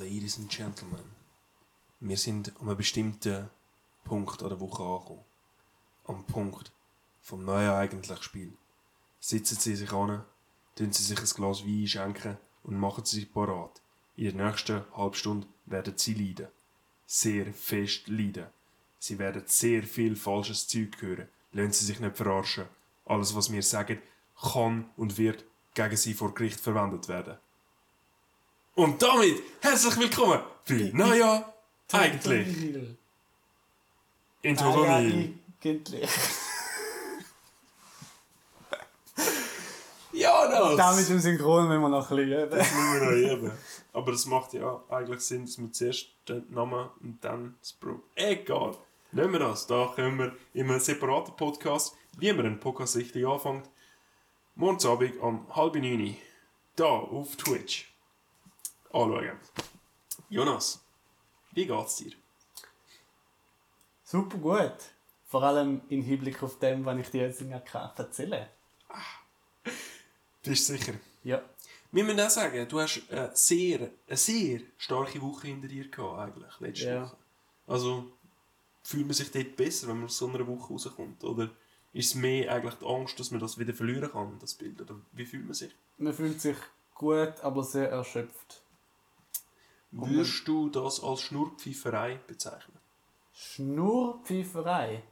Ladies and Gentlemen, wir sind an einem bestimmten Punkt an der Woche angekommen. Am Punkt vom neuen eigentlichen Spiel. Sitzen Sie sich an, tun Sie sich ein Glas Wein schenken und machen Sie sich parat. In der nächsten halben Stunde werden Sie leiden. Sehr fest leiden. Sie werden sehr viel falsches Zeug hören. Lassen Sie sich nicht verarschen. Alles, was wir sagen, kann und wird gegen Sie vor Gericht verwendet werden. Und damit herzlich willkommen für Naja, eigentlich. Intro eigentlich. Ja, das! Da mit dem Synchron müssen wir noch ein bisschen üben. Das müssen wir noch üben. Aber das macht ja eigentlich Sinn, dass wir zuerst den Namen und dann das Pro. Egal. Nehmen wir das. Da können wir in einem separaten Podcast, wie man einen Podcast richtig anfängt, morgens Abend um halb neun da auf Twitch anschauen. Jonas, wie geht's dir? Super gut. Vor allem im Hinblick auf dem, was ich dir jetzt in der Karte erzähle. Bist du sicher? Ja. Wir müssen auch sagen, du hast eine sehr, eine sehr starke Woche hinter dir gehabt, eigentlich, letzte Ja. Woche. Also, fühlt man sich dort besser, wenn man aus so einer Woche rauskommt? Oder ist es mehr eigentlich die Angst, dass man das wieder verlieren kann, das Bild? Oder wie fühlt man sich? Man fühlt sich gut, aber sehr erschöpft. Würdest du das als Schnurrpfeiferei bezeichnen? Schnurrpfeiferei.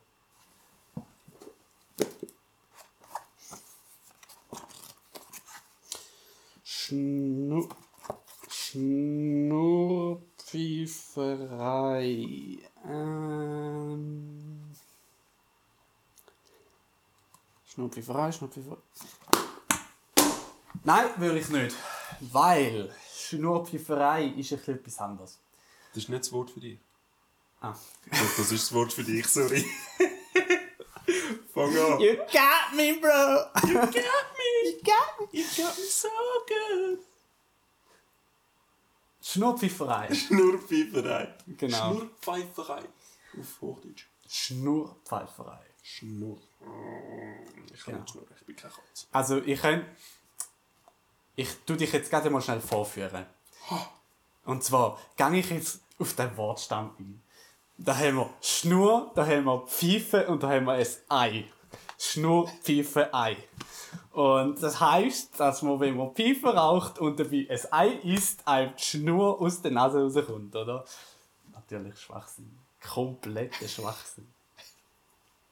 Schnur Schnurrpfeiferei. Ähm. Schnurrpfeiferei, Schnurrpfeiferei. Nein, würde ich nicht. Weil Schnurrpfeiferei ist ein bisschen etwas anderes. Das ist nicht das Wort für dich. Ah. Das ist das Wort für dich, sorry. Fang an. You got me, bro! You got me! You got me! You got me so good! Schnurrpfeiferei. Schnurrpfeiferei. Genau. Schnurrpfeiferei. Auf Hochdeutsch. Schnurrpfeiferei. Schnurr. Ich kann Genau. nicht schnurren, ich bin kein Katze. Also ich kann... Ich tu dich jetzt gerade mal schnell vorführen. Und zwar gehe ich jetzt auf den Wortstamm ein. Da haben wir Schnur, da haben wir Pfeife und da haben wir ein Ei. Schnur, Pfeife, Ei. Und das heißt, dass man, wenn man Pfeife raucht und dabei ein Ei isst, einem die Schnur aus der Nase rauskommt, oder? Natürlich Schwachsinn. Kompletter Schwachsinn.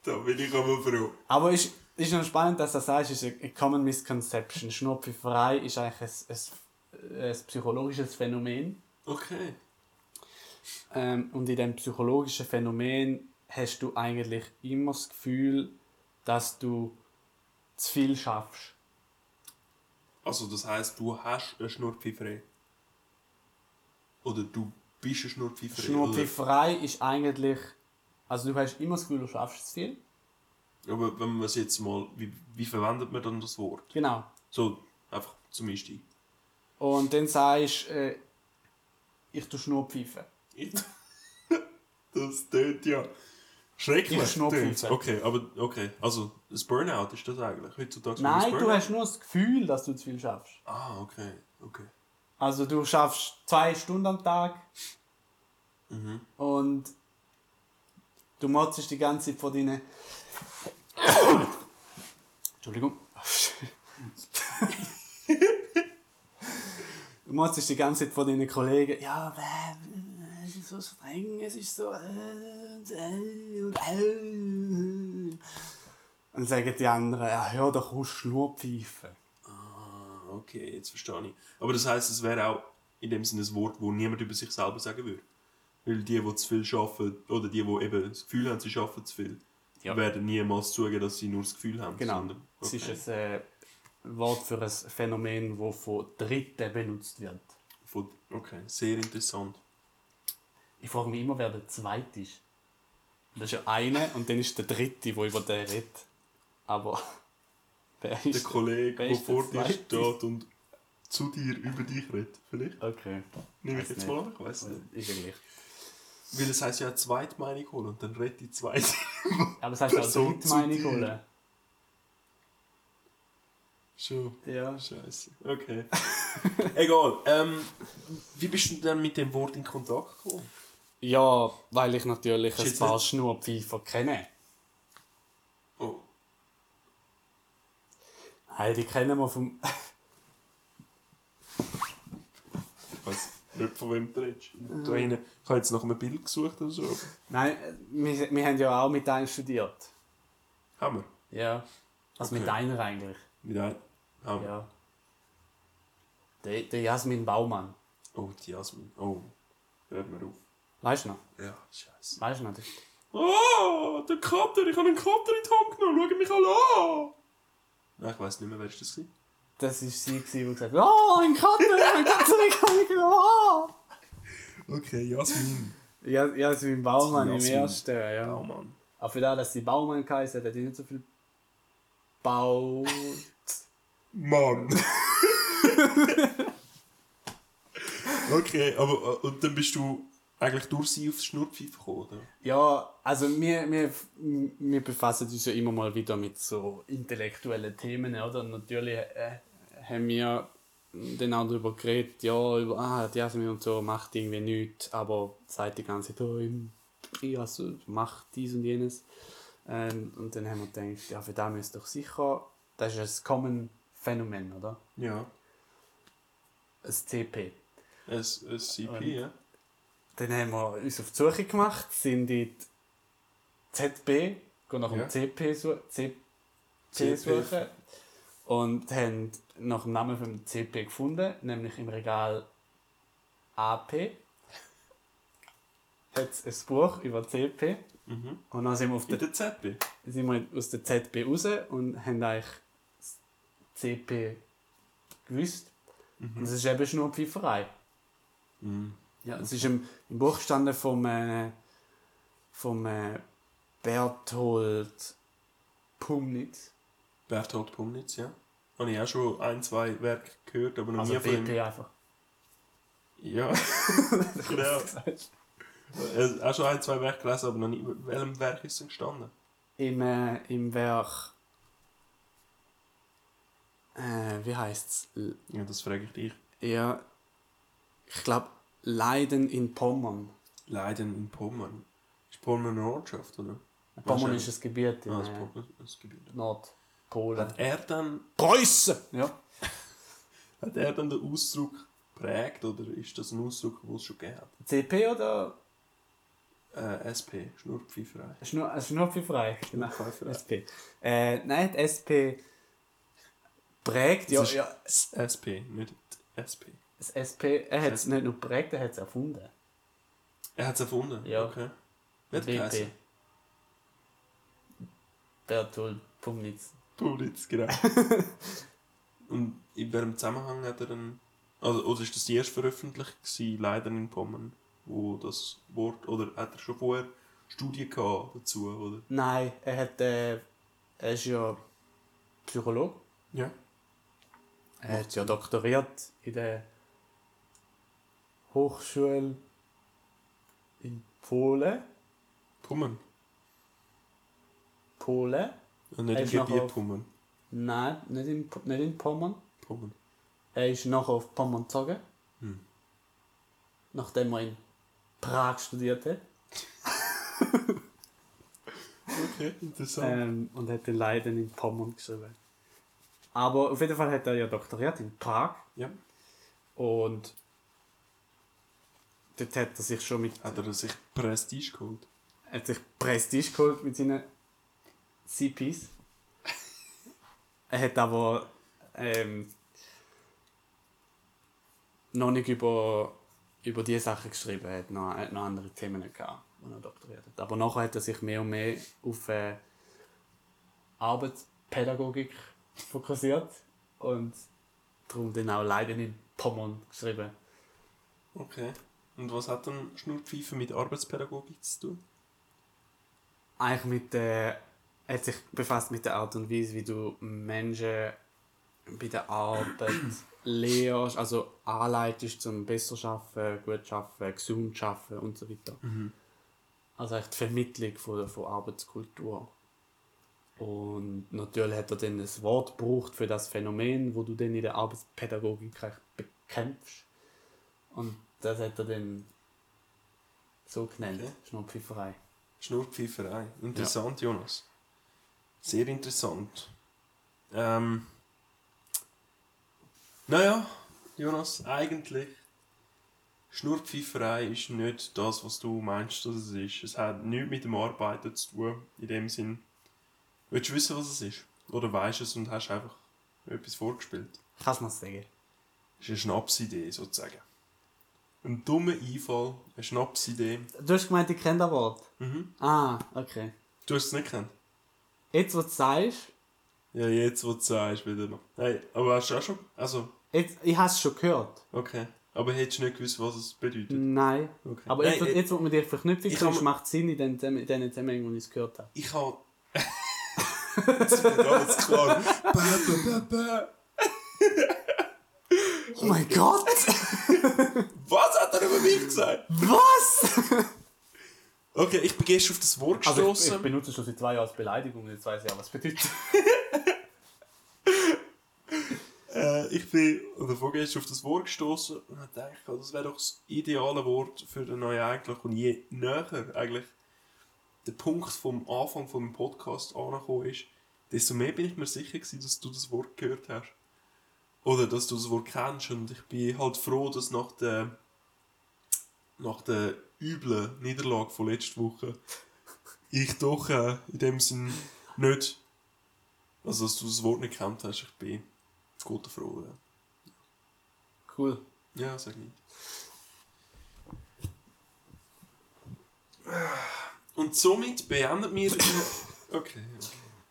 Da bin ich aber froh. Aber ist, ist noch spannend, dass du das sagst, ist eine Common Misconception. Schnurrpfeiferei ist eigentlich ein, ein, ein psychologisches Phänomen. Okay. Ähm, und in diesem psychologischen Phänomen hast du eigentlich immer das Gefühl, dass du zu viel schaffst. Also das heisst, du hast eine Schnurrpfeiferei. Oder du bist eine. Schnurrpfeiferei ist eigentlich, also du hast immer das Gefühl, du schaffst zu viel. Aber wenn man es jetzt mal, wie, wie verwendet man dann das Wort? Genau. So, einfach zum Einstieg. Und dann sagst du, äh, ich tue Schnurrpfeifen. Das tönt ja schrecklich. Ich schnurpfe. tönt's. Okay, aber okay. Also das Burnout ist das eigentlich. Heutzutage Nein, du hast nur das Gefühl, dass du zu viel schaffst. Ah, okay. Okay. Also du schaffst zwei Stunden am Tag und du motzt die ganze Zeit vor deinen... Entschuldigung. du motzt die ganze Zeit vor deinen Kollegen. Ja, es ist so streng, es ist so... äh, äh, äh. Und dann sagen die anderen, ja, hör doch auf, Schnurpfeifen. Ah, okay, jetzt verstehe ich. Aber das heisst, es wäre auch in dem Sinne ein Wort, wo niemand über sich selber sagen würde. Weil die, die zu viel arbeiten, oder die, die eben das Gefühl haben, sie arbeiten zu viel, Ja. werden niemals zugeben, dass sie nur das Gefühl haben. Genau. sondern- Es okay. ist ein äh, Wort für ein Phänomen, das von Dritten benutzt wird. Von- Okay, sehr interessant. Ich frage mich immer, wer der Zweite ist. Das ist ja einer und dann ist der Dritte, der über den redet. Aber wer ist Der Kollege, der ist der vor dir steht und zu dir über dich redet. Vielleicht? Okay. Nehme ich jetzt nicht. mal an, ich weiß nicht. Irgendwie. Weil es heisst ja eine Zweitmeinung holen und dann redet die zweite. Aber das heißt Drittmeinung zu dir. holen. Schon. Ja. Scheiße. Okay. Egal. Ähm, wie bist du denn mit dem Wort in Kontakt gekommen? Ja, weil ich natürlich ein paar Schnurpfeifer kenne. Oh. Hey, die kennen wir vom... Ich weiß nicht, von wem du redest. Da hinten, ich habe jetzt nach einem Bild gesucht oder so. Nein, wir, wir haben ja auch mit einem studiert. Haben wir? Ja. Also mit Okay. einer eigentlich. Mit einem? Wir. Ja. Der, der Jasmin Baumann. Oh, die Jasmin. Oh. Hört mir auf. Weißt du noch? Ja, scheiße. Weißt du noch? Oh, der Kater, ich habe einen Kater in die Hand genommen, schau mich alle an! Nein, ich weiss nicht mehr, wer das war. Das war sie, die gesagt hat, oh, ein Kater, ein Kater, ein Kater, oh. Okay, Jasmin. Ja, Jasmin Baumann im Jasmin. ersten, ja. Oh Mann. Aber für das, dass sie Baumann geheißen hat, hat die nicht so viel Bau... Mann. okay, aber äh, und dann bist du eigentlich durch sie aufs Schnurrpfeife gekommen, oder? Ja, also wir, wir, wir befassen uns ja immer mal wieder mit so intellektuellen Themen, oder? Und natürlich äh, haben wir dann auch darüber geredet, ja, über, ah, die Jasmin und so macht irgendwie nichts, aber sagt die ganze Zeit, oh, im Trias macht dies und jenes. Ähm, und dann haben wir gedacht, ja, für das müsste doch sicher, das ist ein Common Phänomen, oder? Ja. Ein CP. Ein, ein CP, Und- ja. Dann haben wir uns auf die Suche gemacht, sind in die ZB, gehen nach dem Ja. CP, su CP CP. suchen und haben nach dem Namen vom CP gefunden, nämlich im Regal AP. Hat es ein Buch über CP Mhm. und dann sind wir, auf der, der ZB. sind wir aus der ZB raus und haben eigentlich das CP gewusst. Und es ist eben Schnurpfeiferei. Mhm. Ja, es ist im, im Buch gestanden vom, äh, vom äh, Berthold Pumnitz. Berthold Pumnitz, ja. Habe ich auch schon ein, zwei Werke gehört, aber noch Also nie von ihm. einfach. Ja. genau. Äh, Auch schon ein, zwei Werke gelesen, aber noch nie. Welchem Werk ist es denn gestanden? Im, äh, Im Werk. Äh, wie heißt es? Ja, das frage ich dich. Ja, ich glaube Leiden in Pommern. Leiden in Pommern. Ist Pommern eine Ortschaft, oder? Pommern ist ein Gebiet in Ah, das äh, Gebiet. Nordpolen. Hat er dann, Preußen! Ja. hat er dann den Ausdruck geprägt oder ist das ein Ausdruck, den es schon gegeben hat? CP oder Äh, SP, Schnurrpfeiferei. Schnur, äh, Schnurpfeiferei? Genau. Schnurpfeiferei. SP. Äh, nein, die SP prägt, ja, Das ja, das SP, nicht SP. Das SP, er hat es nicht nur prägt, er hat es erfunden. Er hat es erfunden? Ja. Okay. Hat BP. Bertolt Pumnitz. Pulitz, genau. Und in welchem Zusammenhang hat er dann. Also, oder ist das die erste Veröffentlichung gewesen, leider in Pommern, wo das Wort. Oder hat er schon vorher Studien gehabt dazu, oder? Nein, er hat, äh, er ist ja Psychologe. Ja. Er hat ja doktoriert in der Hochschule in Polen. Pommern. Polen? Und nicht Er im Gebiet Pommern. Nein, nicht in, nicht in Pommern. Pommern. Er ist nachher auf Pommern gezogen. Hm. Nachdem er in Prag studiert hat. Okay, interessant. Ähm, und hat den Leiden in Pommern geschrieben. Aber auf jeden Fall hat er ja doktoriert in Prag. Ja. Und dort hat er sich schon mit Hat er sich Prestige geholt? Er hat sich Prestige geholt mit seinen CPs. er hat aber ähm, noch nicht über, über diese Sachen geschrieben. Er hat noch, hat noch andere Themen gehabt, die er doktoriert hat. Aber nachher hat er sich mehr und mehr auf äh, Arbeitspädagogik fokussiert und darum dann auch Leiden in Pommern geschrieben. Okay. Und was hat dann Schnurrpfeife mit Arbeitspädagogik zu tun? eigentlich mit der er hat sich befasst mit der Art und Weise, wie du Menschen bei der Arbeit lehrst, also anleitest zum besser schaffen, gut schaffen, gesund schaffen und so weiter. Also echt die Vermittlung von, von Arbeitskultur. Und natürlich hat er dann ein Wort gebraucht für das Phänomen, wo du dann in der Arbeitspädagogik bekämpfst. Und das hat er dann so genannt, Okay. Schnurrpfifferei. Schnurrpfeiferei. Interessant, Jonas. Sehr interessant. Ähm, naja, Jonas, eigentlich Schnurrpfeiferei ist nicht das, was du meinst, dass es ist. Es hat nichts mit dem Arbeiten zu tun, in dem Sinn. Willst du wissen, was es ist? Oder weißt es und hast einfach etwas vorgespielt? Kannst du mir sagen? Das ist eine Schnapsidee, sozusagen. Ein dummer Einfall, eine Schnapsidee. Du hast gemeint, ich kenne das Wort. Mhm. Ah, okay. Du hast es nicht gekannt? Jetzt, wo du sagst, Ja, jetzt, wo du sagst, wieder noch. Hey, aber hast du auch schon... Also, jetzt, ich habe es schon gehört. okay. Aber hättest du nicht gewusst, was es bedeutet? Nein. Okay. Aber Nein, jetzt, äh, jetzt, wo man dich kann, hab- macht Sinn in den Zusammenhängen, wo ich es gehört habe. Ich habe... Jetzt klar. Ba, ba, ba, ba. Oh mein Gott! Was hat er über mich gesagt? Was? Okay, ich bin gestern auf das Wort Also ich, gestoßen. ich benutze es schon seit zwei Jahren als Beleidigung, jetzt weiß ich auch, was es bedeutet. Äh, ich bin oder vorgestern auf das Wort gestoßen und habe gedacht, oh, das wäre doch das ideale Wort für den neuen eigentlich. Und je näher eigentlich der Punkt vom Anfang vom Podcast angekommen ist, desto mehr bin ich mir sicher gewesen, dass du das Wort gehört hast. Oder dass du das Wort kennst. Und ich bin halt froh, dass nach der, nach der üblen Niederlage von letzter Woche ich doch äh, in dem Sinn nicht, also dass du das Wort nicht gekannt hast, ich bin guter froh. Ja, Cool. ja sag nicht. Und somit beendet wir. okay, okay.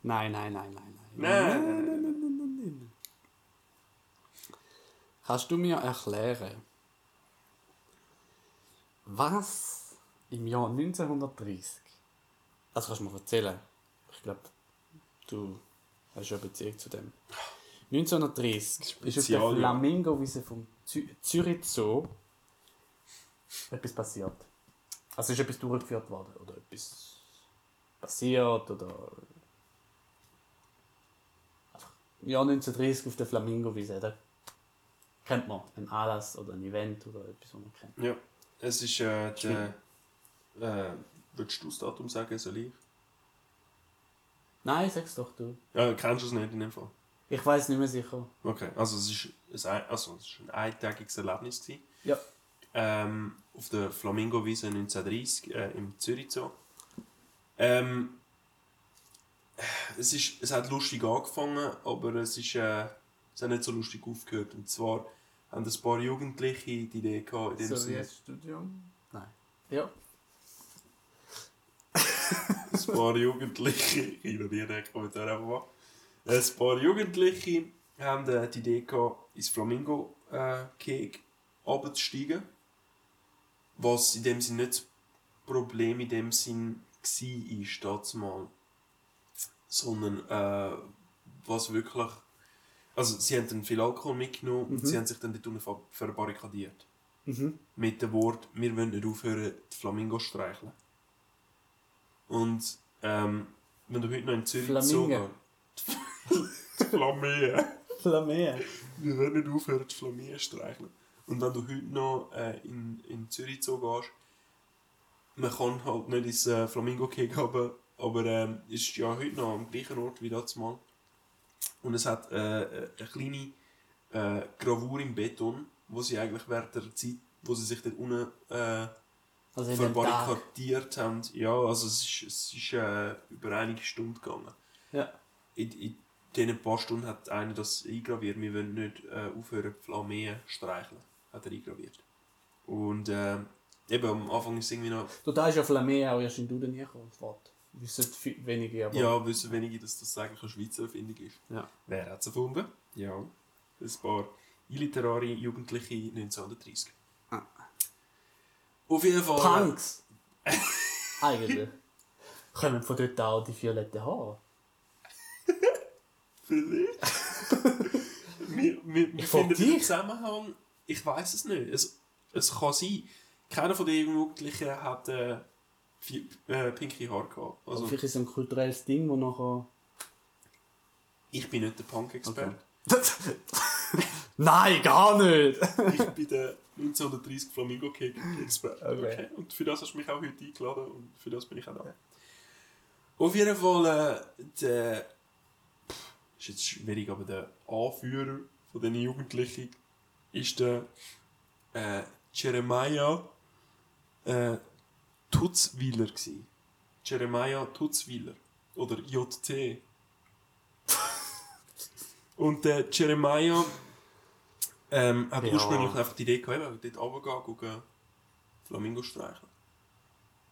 Nein, nein, nein, nein. Nein, nein, nein, nein. Kannst du mir erklären, was im Jahr 1930, also kannst du mir erzählen, ich glaube, du hast ja eine Beziehung zu dem. 1930 ist auf der. Flamingo-Wiese vom Zü Zürich Zoo etwas passiert. Also ist etwas durchgeführt worden oder etwas passiert oder Jahr 1930 auf der Flamingo-Wiese, da kennt man einen Anlass oder ein Event oder etwas, was man kennt. Ja, es ist äh, der. Äh, willst du das Datum sagen, soll ich? Nein, sag's doch du. Ja, kennst du es nicht in dem Fall? Ich weiß nicht mehr sicher. Okay, also es ist ein, also, es ist ein eintägiges Erlebnis. Gewesen. Ja. ähm, auf der Flamingo-Wiese 1930 äh, im Zürich Zoo. Ähm, es, ist, es hat lustig angefangen, aber es, ist, äh, es hat nicht so lustig aufgehört. Und zwar haben ein paar Jugendliche die Idee gehabt, in dem So wie Sinne, Studium? Nein. Ja. ein paar Jugendliche, ich ignoriere den Kommentar einfach mal. Ein paar Jugendliche haben äh, die Idee gehabt, ins Flamingo-Keg abzusteigen. Was in dem Sinn nicht das Problem in dem Sinn war, ist mal. Sondern äh, was wirklich. Also sie haben dann viel Alkohol mitgenommen und sie haben sich dann dort verbarrikadiert. Mhm. Mit dem Wort, wir wollen nicht aufhören, die Flamingos zu streicheln. Und ähm, wenn du heute noch in Zürich Flamingo. die Flamingen. Flamingo. Wir werden nicht aufhören, die zu streicheln. Und wenn du heute noch äh, in, in Zürich Zoo gehst, man kann halt nicht ins äh, Flamingo Cake haben, aber ähm, ist ja heute noch am gleichen Ort wie das mal. Und es hat äh, eine kleine äh, Gravur im Beton, wo sie eigentlich während der Zeit, wo sie sich dort unten äh, Also verbarrikadiert haben, ja, also es ist, es ist äh, über einige Stunden gegangen. Ja. In, in diesen paar Stunden hat einer das eingraviert. Wir wollen nicht äh, aufhören, zu streicheln. Hat er eingraviert. Und äh, eben am Anfang ist es irgendwie noch. Du, da ist ja Flamingo auch erst in Duden gekommen, Wort. Wissen wenige, aber... Ja, wissen wenige, dass das eigentlich eine Schweizer Erfindung ist. Ja. Wer hat es erfunden? Ja. Ein paar illiterare Jugendliche 1930. Ah. Auf jeden Fall. Punks! Eigentlich. Kommen von dort auch die violetten Haare. Vielleicht. wir wir, wir finden den. Zusammenhang, ich weiß es nicht. Es, es kann sein. Keiner von den Jugendlichen hat äh, vi- äh, pinke Haare gehabt. Also, vielleicht ist es ein kulturelles Ding, wo nachher Ich bin nicht der Punk-Experte. Nein, gar nicht! Ich bin der 1930 Flamingo Cake Experte. Okay. Okay. Und für das hast du mich auch heute eingeladen und für das bin ich auch da. Auf jeden Fall, äh, der. Pff, ist jetzt schwierig, aber der Anführer von diesen Jugendlichen ist der äh, Jeremiah äh, Tutzwiller gsi. Jeremiah Tutzwiller. Oder JT. Und der Jeremiah ähm, hat Ja. ursprünglich einfach die Idee gehabt, dort runtergehen, gucken, Flamingo streicheln.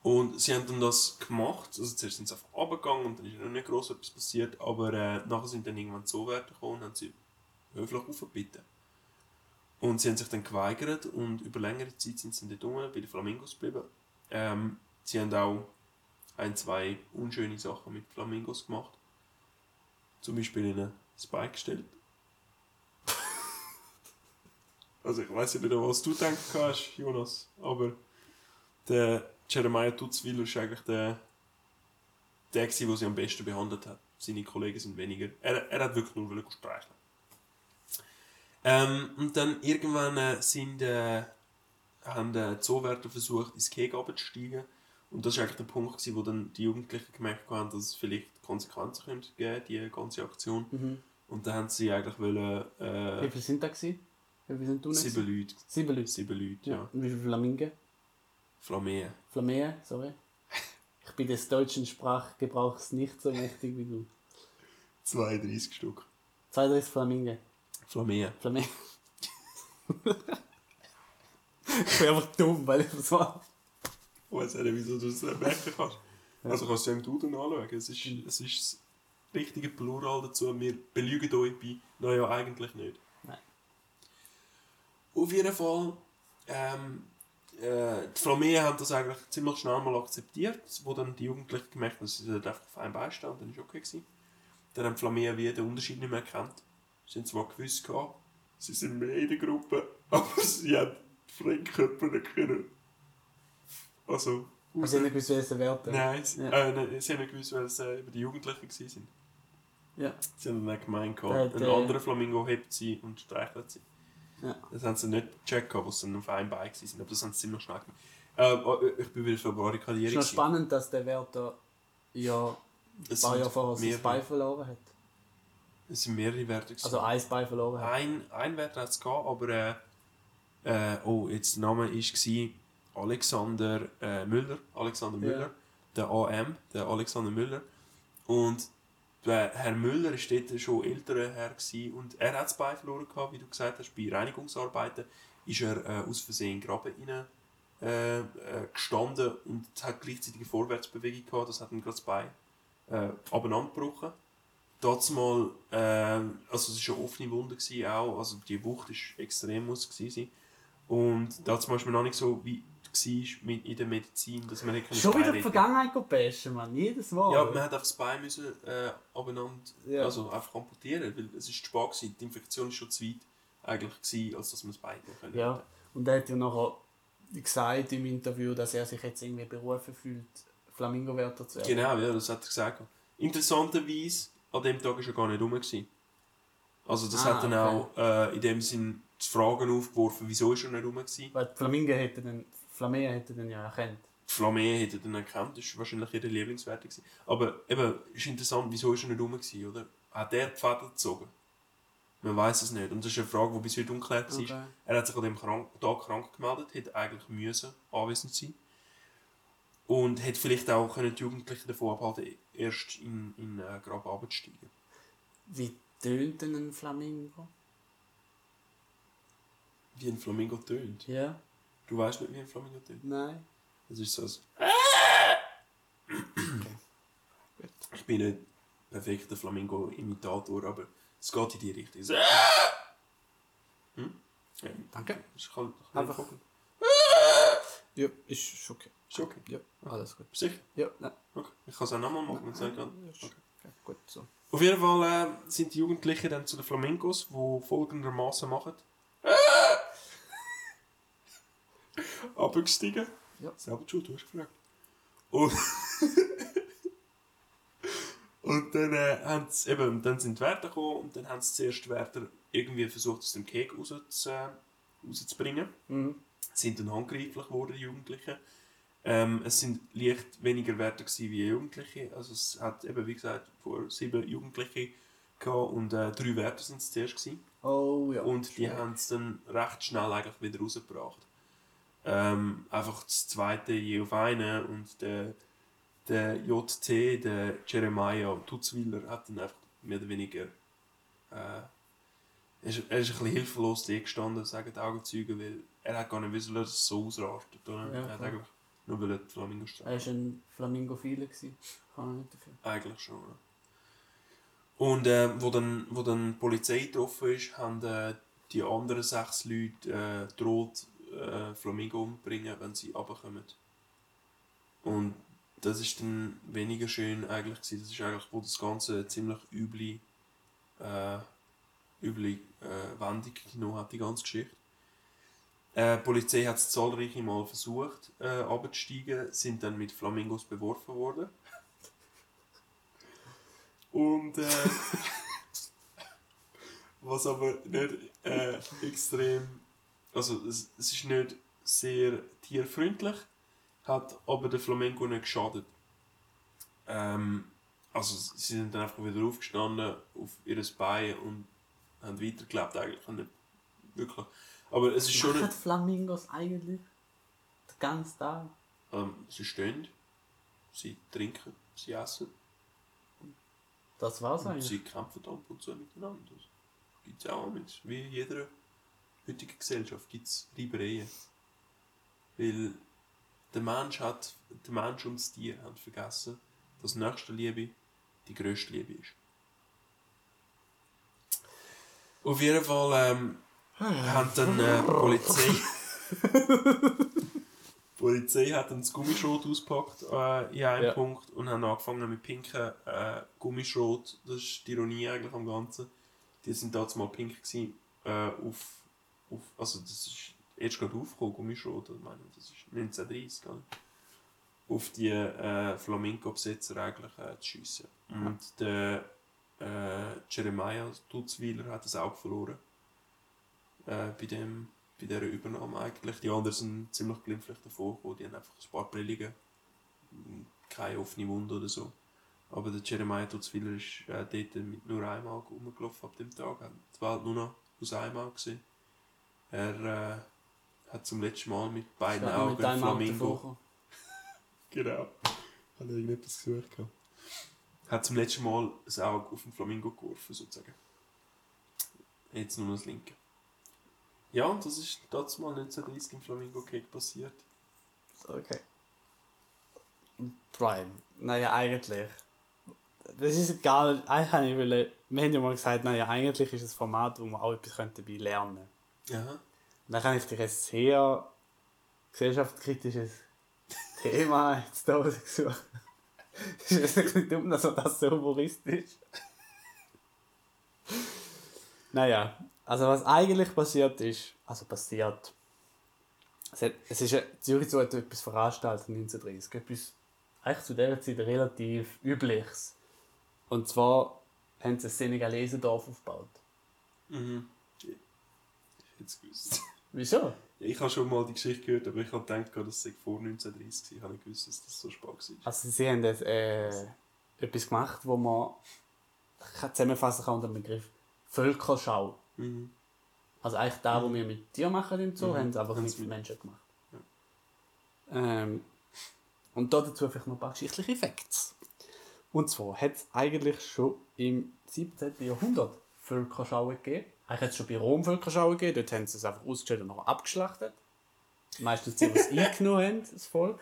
Und sie haben dann das gemacht, also zuerst sind sie einfach runtergegangen und dann ist noch nicht gross etwas passiert, aber äh, nachher sind dann irgendwann die Zoowärter gekommen und haben sie höflich aufgebeten. Und sie haben sich dann geweigert und über längere Zeit sind sie dort unten bei den Flamingos geblieben. Ähm, sie haben auch ein, zwei unschöne Sachen mit Flamingos gemacht. Zum Beispiel ihnen das Bein gestellt. also ich weiß nicht, was du gedacht hast, Jonas, aber der Jeremiah Tutzwiller ist eigentlich der, der gewesen, der sie am besten behandelt hat. Seine Kollegen sind weniger. Er, er hat wirklich nur streicheln. Ähm, und dann irgendwann äh, sind, äh, haben äh, die Zoowärter versucht, ins Keg abzusteigen. Und das war eigentlich der Punkt, gewesen, wo dann die Jugendlichen gemerkt haben, dass es vielleicht Konsequenzen könnte geben die ganze Aktion. Mhm. Und dann haben sie eigentlich wollen, Wie äh, viele sind da gewesen? Wie viele sind sieben Leute. Sieben Leute. Sieben Leute, Ja. ja. Und wie viele Flamingo? Flameen. Flameen, sorry. Ich bin des deutschen Sprachgebrauchs nicht so mächtig wie du. 32 Stück. 32 Flamingo. Flameen. Flamingo. ich bin einfach dumm, weil ich das war. Ich weiß nicht, wieso du das nicht merken kannst. Also kannst du ja im Duden anschauen. Es ist, es ist das richtige Plural dazu. Wir belügen euch bei, naja, eigentlich nicht. Nein. Auf jeden Fall, ähm, äh, die Flameen haben das eigentlich ziemlich schnell mal akzeptiert, wo dann die Jugendlichen gemerkt haben, dass sie einfach auf einem Bein stehen, dann ist okay gewesen. Dann haben die Flameen wie den Unterschied nicht mehr erkannt. Sie haben zwar gewusst, gehabt, sie sind mehr in der Gruppe, aber sie haben Fremdkörper können. Also, Also ich nicht gewusst, welche Werte. Nein, sie, Ja. äh, nein, sie haben nicht gewusst, weil es äh, über die Jugendlichen waren. Ja. Sie haben dann gemeint, gehabt, ein äh, anderer Flamingo hebt sie und streichelt sie. Ja. Das haben sie nicht gecheckt, als sie auf einem Bein waren, aber das haben sie ziemlich schnell gemacht. Äh, oh, ich bin wieder für Es ist noch spannend, dass der Wärter ja ein paar Jahre vorher sein Bein verloren hat. Es sind mehrere Werte. Also ein Bein verloren hat. ein, ein Wert hat es gehabt, aber äh, äh, oh, jetzt der Name war Alexander äh, Müller. Alexander. Müller. Der AM, der Alexander Müller. Und der Herr Müller war dort schon älterer Herr gewesen, und er hat das Bein verloren gehabt, wie du gesagt hast. Bei Reinigungsarbeiten ist er äh, aus Versehen Graben rein, äh, äh, gestanden und hat gleichzeitig eine Vorwärtsbewegung gehabt. Das hat ihm gerade das Bein äh, abeinandergebrochen. Mal, äh, also es war eine offene Wunde gewesen, auch, also die Wucht ist extrem muss gewesen. Und mal ist man noch nicht so gewesen mit in der Medizin, dass man nicht Schon wieder die Vergangenheit bashen, Mann. Jedes Mal. Ja, man hat einfach das Bein müssen, äh, abeinander, Ja. also einfach amputieren, weil es ist zu spät gewesen. Die Infektion ist schon zu weit eigentlich gewesen, als dass man das Bein können Ja, und er hat ja nachher gesagt im Interview, dass er sich jetzt irgendwie berufen fühlt, Flamingo-Wärter zu werden. Genau, ja, das hat er gesagt. Interessanterweise, an dem Tag war er gar nicht rum. Gewesen. Also das Ah, hat dann okay. auch äh, in dem Sinn die Fragen aufgeworfen, wieso ist er nicht rum gewesen. Weil die Flamingo hätte dann, Flamea hätte dann ja erkannt. Die Flamee hätte dann erkannt, das war wahrscheinlich ihre Lieblingswerte. Gewesen. Aber eben, ist interessant, wieso ist er nicht rum gewesen, oder? Hat er die Fäden gezogen? Man weiß es nicht. Und das ist eine Frage, die bis heute unklar war. Okay. Er hat sich an dem krank, Tag krank gemeldet, hätte eigentlich müssen anwesend sein Und hätte vielleicht auch können die Jugendlichen davon abhalten, erst in, in äh, Graben abzusteigen. Wie tönt denn ein Flamingo? Wie ein Flamingo tönt. Ja? Du weißt nicht, wie ein Flamingo tönt. Nein? Das ist so ein... Ich bin nicht perfekter Flamingo-Imitator, aber es geht in die Richtung. Hm? Ja, Danke. ist halt Einfach- einfach. Ja, ist schon okay. Ist okay. Ja, alles gut. Sicher? Ja, nein. Okay. Ich kann es auch nochmal machen, wenn es nicht geht. Ja, ist Okay. okay, gut, so. Auf jeden Fall äh, sind die Jugendlichen dann zu den Flamingos, die folgendermaßen machen. Abgestiegen. Ja. Selber schuld, du hast gefragt. Und, Und dann, äh, eben, dann sind die Wärter gekommen und dann haben sie zuerst die Wärter irgendwie versucht, aus dem Keg raus zu, äh, rauszubringen. Mhm. Sind dann handgreiflich geworden, die Jugendlichen. Ähm, es sind leicht weniger Wärter gewesen wie Jugendliche. Also es hat eben, wie gesagt, vor sieben Jugendliche gehabt und äh, drei Wärter sind es zuerst gewesen. Oh ja. Und die haben es dann recht schnell eigentlich wieder rausgebracht. Ähm, einfach das zweite je auf einen und der, der JT, der Jeremiah Tutzwiller, hat dann einfach mehr oder weniger. Äh, er, ist, er ist ein bisschen hilflos da gestanden, sagen die Augenzeuge, weil er hat gar nicht wissen, dass es so ausrastet. Oder? Ja, er hat eigentlich nur wollen die Flamingo Er war ein Flamingo-Viele. gewesen. Kann er nicht dafür. Eigentlich schon, ja. Und äh, wo, dann, wo dann die Polizei getroffen ist, haben äh, die anderen sechs Leute äh, droht, äh, Flamingo umbringen, wenn sie runterkommen. Und das ist dann weniger schön eigentlich gewesen. Das ist eigentlich, wo das Ganze eine ziemlich üble, äh, üble äh, Wendung genommen hat, die ganze Geschichte. Äh, die Polizei hat es zahlreiche Mal versucht, äh, abzusteigen, sind dann mit Flamingos beworfen worden. Und äh, was aber nicht äh, extrem, also es, es ist nicht sehr tierfreundlich, hat aber der Flamenco nicht geschadet. Ähm, also sie sind dann einfach wieder aufgestanden auf ihr Bein und haben weitergelebt eigentlich. Nicht wirklich. Aber es ist schon nicht, Flamingos eigentlich den ganzen Tag? ähm, sie stehen, sie trinken, sie essen. Das war's Und eigentlich. sie kämpfen ab und zu miteinander. Das gibt es auch mit. Wie jeder heutigen Gesellschaft gibt es Reibereien. Weil der Mensch, hat, der Mensch und das Tier haben vergessen, dass nächste Liebe die grösste Liebe ist. Auf jeden Fall ähm, hat dann äh, die Polizei. die Polizei hat dann das Gummischrot ausgepackt äh, in einem Ja. Punkt und haben angefangen mit pinken äh, Gummischrot. Das ist die Ironie eigentlich am Ganzen. Die sind damals mal pink gewesen, äh, auf, auf. Also, das ist erst gerade aufgekommen, Gummischrot. Ich meine, das ist 1930, gell? Auf die äh, Flamenco-Besetzer eigentlich äh, zu schiessen. Und der äh, Jeremiah Tutzweiler hat das Auge verloren. Äh, bei, dem, bei dieser Übernahme eigentlich. Die anderen sind ziemlich glimpflich davor gekommen. Die haben einfach ein paar Brillige. Keine offene Wunde oder so. Aber der Jeremiah Tutzweiler ist äh, dort mit nur einem Auge rumgelaufen ab dem Tag. Hat die Welt nur noch aus einem Auge gesehen. Er äh, hat zum letzten Mal mit beiden Augen mit Flamingo. Genau. Hat er irgendetwas gesucht gehabt. Hat zum letzten Mal ein Auge auf den Flamingo geworfen, sozusagen. Jetzt nur noch das linke. Ja, und das ist damals mal 1930 im Flamingo Cake passiert. Okay. Brian, naja, eigentlich. Das ist egal. Eigentlich habe ich wollen, wir haben ja mal gesagt, naja, eigentlich ist es ein Format, wo man auch etwas könnte dabei lernen könnte. Ja. Dann ich dir ein sehr gesellschaftskritisches Thema jetzt da rausgesucht. Es ist ein bisschen dumm, dass man das so humoristisch. naja, also was eigentlich passiert ist, also passiert. Es, hat, es ist Zürich so hat etwas veranstaltet 1930. Etwas eigentlich zu dieser Zeit relativ Übliches. Und zwar haben sie ein Senegalesendorf aufgebaut. Mhm. Es gewusst. Wieso? Ich habe schon mal die Geschichte gehört, aber ich habe gedacht, das sei vor 1930. Ich habe gewusst, dass das so spät war. Also sie haben das, äh, etwas gemacht, wo man zusammenfassen kann unter dem Begriff Völkerschau. Mhm. Also eigentlich da, wo wir mit Tieren machen im Zoo, Mhm. haben sie einfach Haben mit mit- Menschen gemacht. Ähm, und da dazu vielleicht noch ein paar geschichtliche Facts. Und zwar hat es eigentlich schon im 17. Jahrhundert Völkerschauen gegeben. Eigentlich hat es schon bei Rom Völkerschauen gegeben. Dort haben sie es einfach ausgestellt und nachher abgeschlachtet. Meistens die, die es eingenommen haben, das Volk.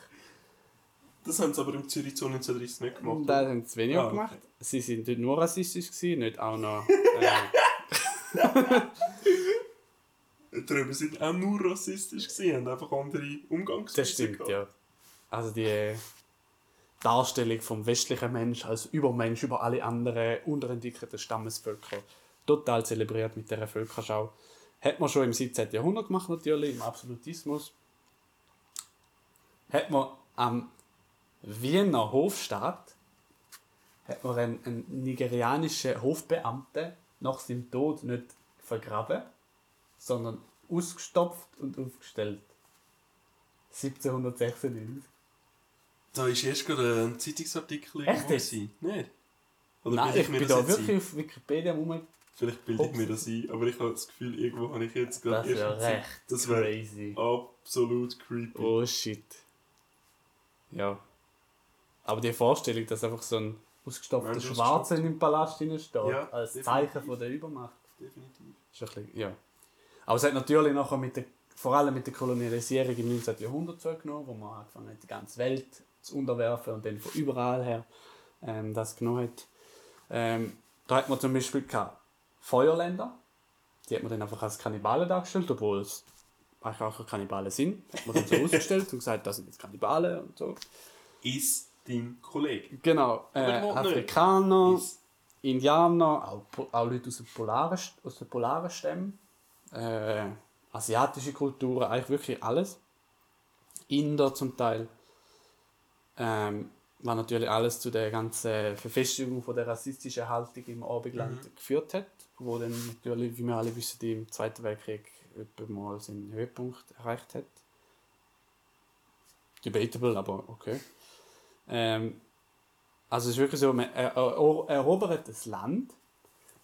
Das haben sie aber im Zürich Zoo 1930 nicht gemacht. Und da haben sie weniger Ah, okay. gemacht. Sie sind dort nur rassistisch gewesen, nicht auch noch. Äh, Die Drüben sind auch nur rassistisch gewesen, haben einfach andere Umgangsweisen das stimmt, gehabt. ja. Also die Darstellung vom westlichen Mensch als Übermensch über alle anderen unterentwickelten Stammesvölker total zelebriert mit dieser Völkerschau. Hat man schon im 17. Jahrhundert gemacht, natürlich, im Absolutismus. Hat man am Wiener Hofstaat hat man einen, einen nigerianischen Hofbeamten nach seinem Tod nicht vergraben, sondern ausgestopft und aufgestellt. 1796. Da ist erst gerade ein Zeitungsartikel Echt gewesen. Nicht? Oder Nein, ich mir bin da wirklich ein? auf Wikipedia. Vielleicht bilde ich mir das ein, aber ich habe das Gefühl, irgendwo habe ich jetzt Das gerade wäre erst ein recht Das wäre crazy. absolut creepy. Oh shit. Ja. Aber die Vorstellung, dass einfach so ein ausgestopfter Schwarzer in dem Palast steht, Ja, als. Zeichen von der Übermacht. Definitiv. Ist ein bisschen, ja. Aber es hat natürlich nachher mit der, vor allem mit der Kolonialisierung im 19. Jahrhundert zugenommen, wo man angefangen hat, die ganze Welt zu unterwerfen und dann von überall her ähm, das genommen hat. Ähm, da hat man zum Beispiel gehabt Feuerländer, die hat man dann einfach als Kannibalen dargestellt, obwohl es eigentlich auch keine Kannibalen sind. Hat man dann so ausgestellt und gesagt, das sind jetzt Kannibalen und so. Ist dein Kollege. Genau, äh. Afrikaner, Indianer, auch, auch Leute aus den polaren, aus den polaren Stämmen, äh, asiatische Kulturen, eigentlich wirklich alles. Inder zum Teil. Ähm, was natürlich alles zu der ganzen Verfestigung von der rassistischen Haltung im Abendland geführt hat, wo dann natürlich, wie wir alle wissen, im Zweiten Weltkrieg mal seinen Höhepunkt erreicht hat. Debatable, aber okay. Ähm, also es ist wirklich so, man er, er, erobert das Land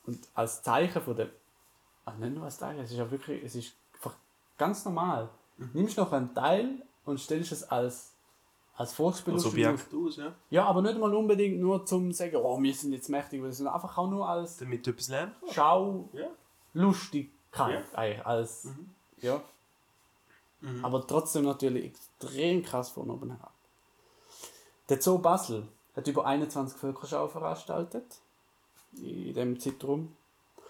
und als Zeichen von der, also nicht nur als Zeichen, es ist ja wirklich, es ist einfach ganz normal. Nimmst noch einen Teil und stellst es als, als als Volksbelustung auf. Objekt aus, ja? Ja, aber nicht mal unbedingt nur zum sagen, oh, wir sind jetzt mächtig, sondern einfach auch nur als Damit du etwas lernst. Schau, Ja. Lustigkeit eigentlich, als, ja. Aber trotzdem natürlich extrem krass von oben herab. Der Zoo Basel hat über 21 Völkerschauen veranstaltet. In dem Zeitraum.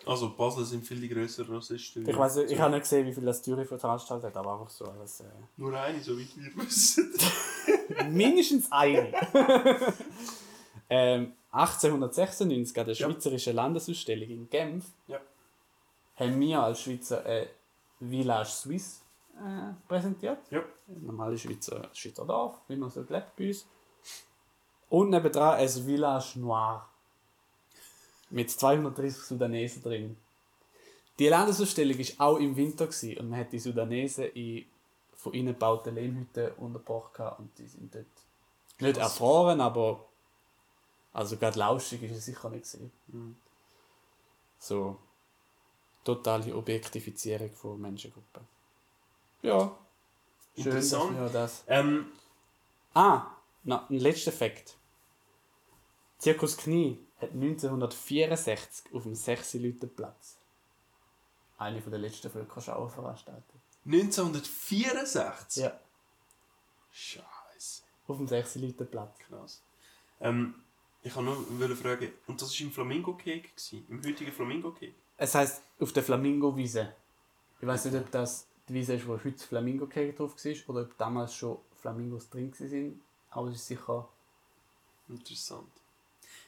Also Basel sind viel die grösseren Rassisten. Ich weiß ich habe nicht gesehen, wie viel das Zürich veranstaltet hat, aber einfach so als, äh, Nur eine, so weit wir wissen. mindestens eine. ähm, 1896 an der Ja. Schweizerischen Landesausstellung in Genf Ja. haben wir als Schweizer äh, Village Suisse äh, präsentiert. Ja. Ein normales Schweizer, Schweizer Dorf, wie man so lebt bei uns. Und nebendran ein Village Noir. Mit 230 Sudanesen drin. Die Landesausstellung war auch im Winter gewesen, und man hat die Sudanesen in von innen gebauten Lehmhütten untergebracht und die sind dort nicht Krass. erfroren, aber also gerade lauschig ist es sicher nicht gewesen. Mhm. So totale Objektifizierung von Menschengruppen. Ja. Schön, Interessant. wir das. Ähm, Ah, noch ein letzter Fakt. Zirkus Knie hat 1964 auf dem 6 Leute Platz eine von der letzten Völkerschauen veranstaltet. 1964? Ja, Scheiße. auf dem 6 Leute Platz. Krass. Ähm, ich wollte nur fragen, und das war im Flamingo-Cake? Im heutigen Flamingo-Cake? Es heisst auf der Flamingo-Wiese. Ich weiß nicht, ob das die Wiese ist, wo heute das Flamingo-Cake drauf war oder ob damals schon Flamingos drin waren. Aber es ist sicher. Interessant.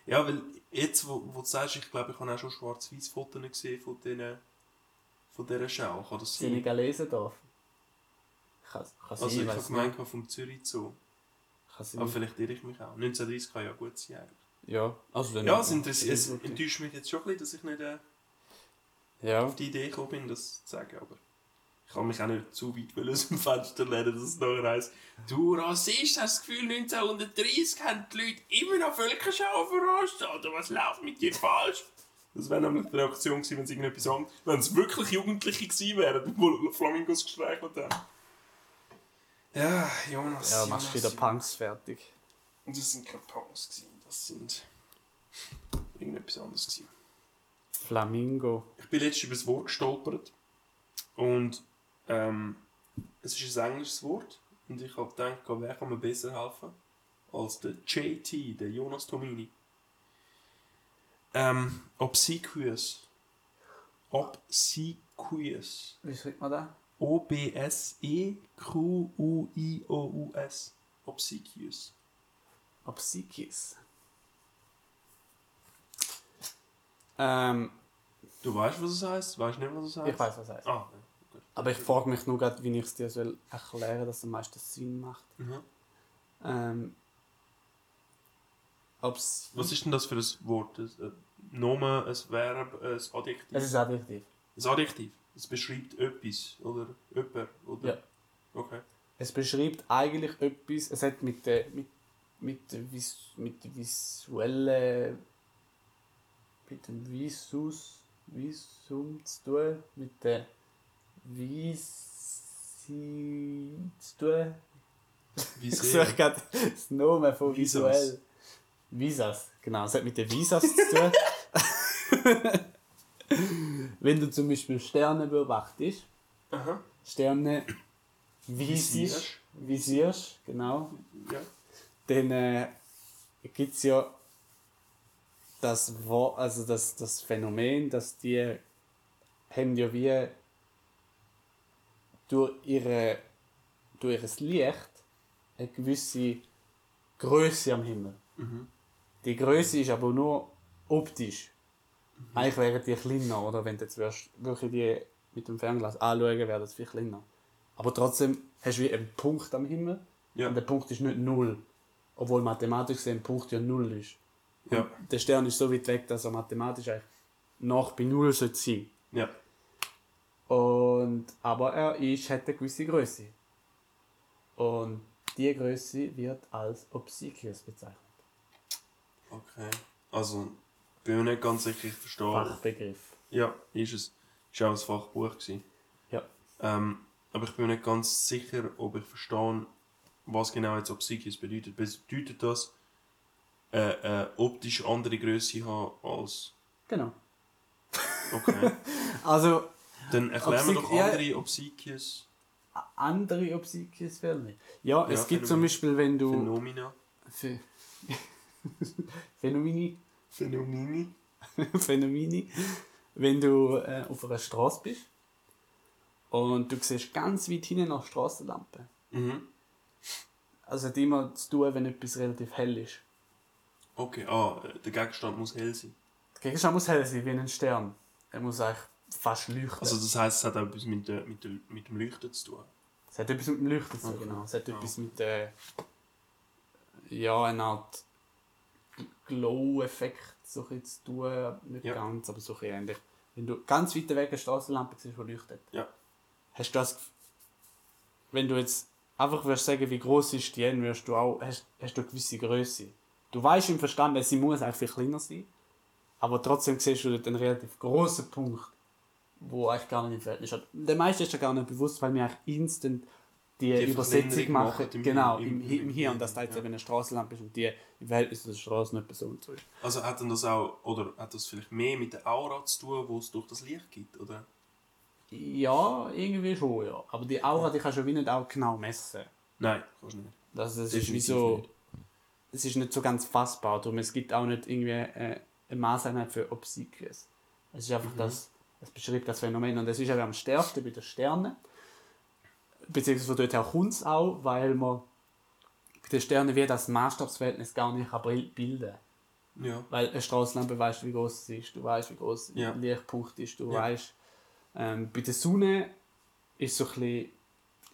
Ja, weil jetzt, wo, wo du sagst, ich glaube, ich habe auch schon schwarz-weiß Fotos gesehen von, diesen, von dieser Schau. Kann das sein? Senegalesen darf. Kann, kann sein, Also ich habe gemeint vom Zürich Zoo. nicht. Kann sein. Aber vielleicht irre ich mich auch. 1930 kann ja gut sein eigentlich. Ja, also dann Ja, es, es enttäuscht mich jetzt schon ein bisschen, dass ich nicht äh, Ja, auf die Idee gekommen bin, das zu sagen. Aber ich kann mich auch nicht zu weit aus dem Fenster lehnen, dass es nachher heisst, du Rassist, hast das Gefühl, 1930 haben die Leute immer noch Völkerschau veranstaltet. Was läuft mit dir falsch? Das wäre nämlich die Reaktion gewesen, wenn es irgendetwas anderes... Wenn es wirklich Jugendliche gewesen wären, die Flamingos gestreichelt haben. Ja, Jonas. ja machst wieder Punks fertig. Und das sind keine Punks gewesen, das sind irgendetwas anderes gewesen. Flamingo. Ich bin letztens über das Wort gestolpert und ähm, es ist ein englisches Wort und ich habe gedacht, wer kann mir besser helfen als der JT, der Jonas Tomini. Ähm, Obsequious. Obsequious. Wie schreibt man das? E O-B-S-E-Q-U-I-O-U-S. Obsequious. Obsequious. Ähm, Du weißt, was es heißt? Weißt du nicht, was es heißt? ich weiß, was es heißt. Ah, ja, gut. Aber ich frage mich nur gerade, wie ich es dir soll erklären soll, dass es am meisten Sinn macht. Mhm. Ähm, Ob's, Was ist denn das für ein Wort? Ein äh, Nomen, ein Verb, ein Adjektiv? es ist Adjektiv. Ein Adjektiv. Es beschreibt etwas oder jemand, oder? Ja. Okay. Es beschreibt eigentlich etwas, es hat mit der, mit, mit der, vis, mit der visuellen, mit dem Visus, Visum zu tun, mit der Visi zu tun. Wie Ich suche gerade das Nomen von Visas. visuell. Visas, genau, es hat mit den Visas zu tun. Wenn du zum Beispiel Sterne beobachtest, Aha. Sterne visierst, Visierst. genau, Ja. dann äh, gibt es ja das, Wo- also das, das Phänomen, dass die haben ja wie durch, ihre, durch ihr Licht eine gewisse Größe am Himmel. Die Größe ist aber nur optisch. Eigentlich wären die kleiner, oder wenn du jetzt wirklich die mit dem Fernglas anschauen, wäre das viel kleiner. Aber trotzdem hast du wie einen Punkt am Himmel Ja. und der Punkt ist nicht null. Obwohl mathematisch gesehen ein Punkt ja null ist. Ja. Der Stern ist so weit weg, dass er mathematisch eigentlich nach bei null sollte sein. Ja. Und, aber er ist, hat eine gewisse Größe. Und diese Größe wird als Obsequious bezeichnet. Okay. Also, bin mir nicht ganz sicher, ich verstehe. Fachbegriff. Ja, ist es. Ist auch ein Fachbuch gewesen. Ja. Ähm, aber ich bin mir nicht ganz sicher, ob ich verstehe, was genau jetzt Obsequious bedeutet. Bedeutet das, äh, äh, optisch andere Größe haben als. Genau. Okay. Also, Dann erklären wir doch ja. andere Obsequious andere Obsequious wäre nicht. Ja, es Ja, gibt zum. Beispiel, wenn du. Phänomena. Ph- Phänomeni. Phänomeni. Phänomeni. Wenn du äh, auf einer Straße bist und du siehst ganz weit hinten noch Straßenlampen. Mhm. Also hat immer zu tun, wenn etwas relativ hell ist. Okay, ah, äh, der Gegenstand muss hell sein. Der Gegenstand muss hell sein, wie ein Stern. Er muss eigentlich fast leuchten. Also das heisst, es hat auch etwas mit, der, mit, der, mit dem Leuchten zu tun. es hat etwas mit dem Leuchten zu tun, Okay. genau. Es hat Ja. etwas mit der. Ja, eine Art Glow-Effekt so ein zu tun. Nicht Ja. ganz, aber so ein ähnlich. Wenn du ganz weit weg eine Straßenlampe siehst, die leuchtet, Ja. hast du das. Wenn du jetzt einfach würdest sagen, wie groß ist die, dann wirst du auch, hast, hast du eine gewisse Größe. Du weißt im Verstand, dass sie muss eigentlich viel kleiner sein. Aber trotzdem siehst du dort einen relativ großen Punkt, wo eigentlich gar nicht im Verhältnis hat. Der meiste ist ja gar nicht bewusst, weil wir eigentlich instant die, Die Übersetzung machen. im genau, Hier- im, im- im, Und dass da jetzt ja. eben eine Straßenlampe ist und die im Verhältnis zur Straße nicht so und so ist. Also hat denn das auch, oder hat das vielleicht mehr mit der Aura zu tun, wo es durch das Licht gibt, oder? Ja, irgendwie schon, ja. Aber die Aura, die kannst du wie nicht auch genau messen. Nein, kannst du nicht. Das, das ist wie so. Es ist nicht so ganz fassbar. Darum, es gibt auch nicht irgendwie äh, eine Maßeinheit für Obsequious. Es ist Mhm. einfach das, es beschreibt das Phänomen. Und es ist aber am stärksten bei den Sternen. Beziehungsweise von dort her kommt es auch, weil man bei den Sternen wie das Maßstabsverhältnis gar nicht kann bil- bilden Ja. Weil eine Straßenlampe weißt, wie groß sie ist, du weißt, wie groß Ja. der Lichtpunkt ist, du Ja. weißt. Ähm, bei der Sonne ist so ein bisschen,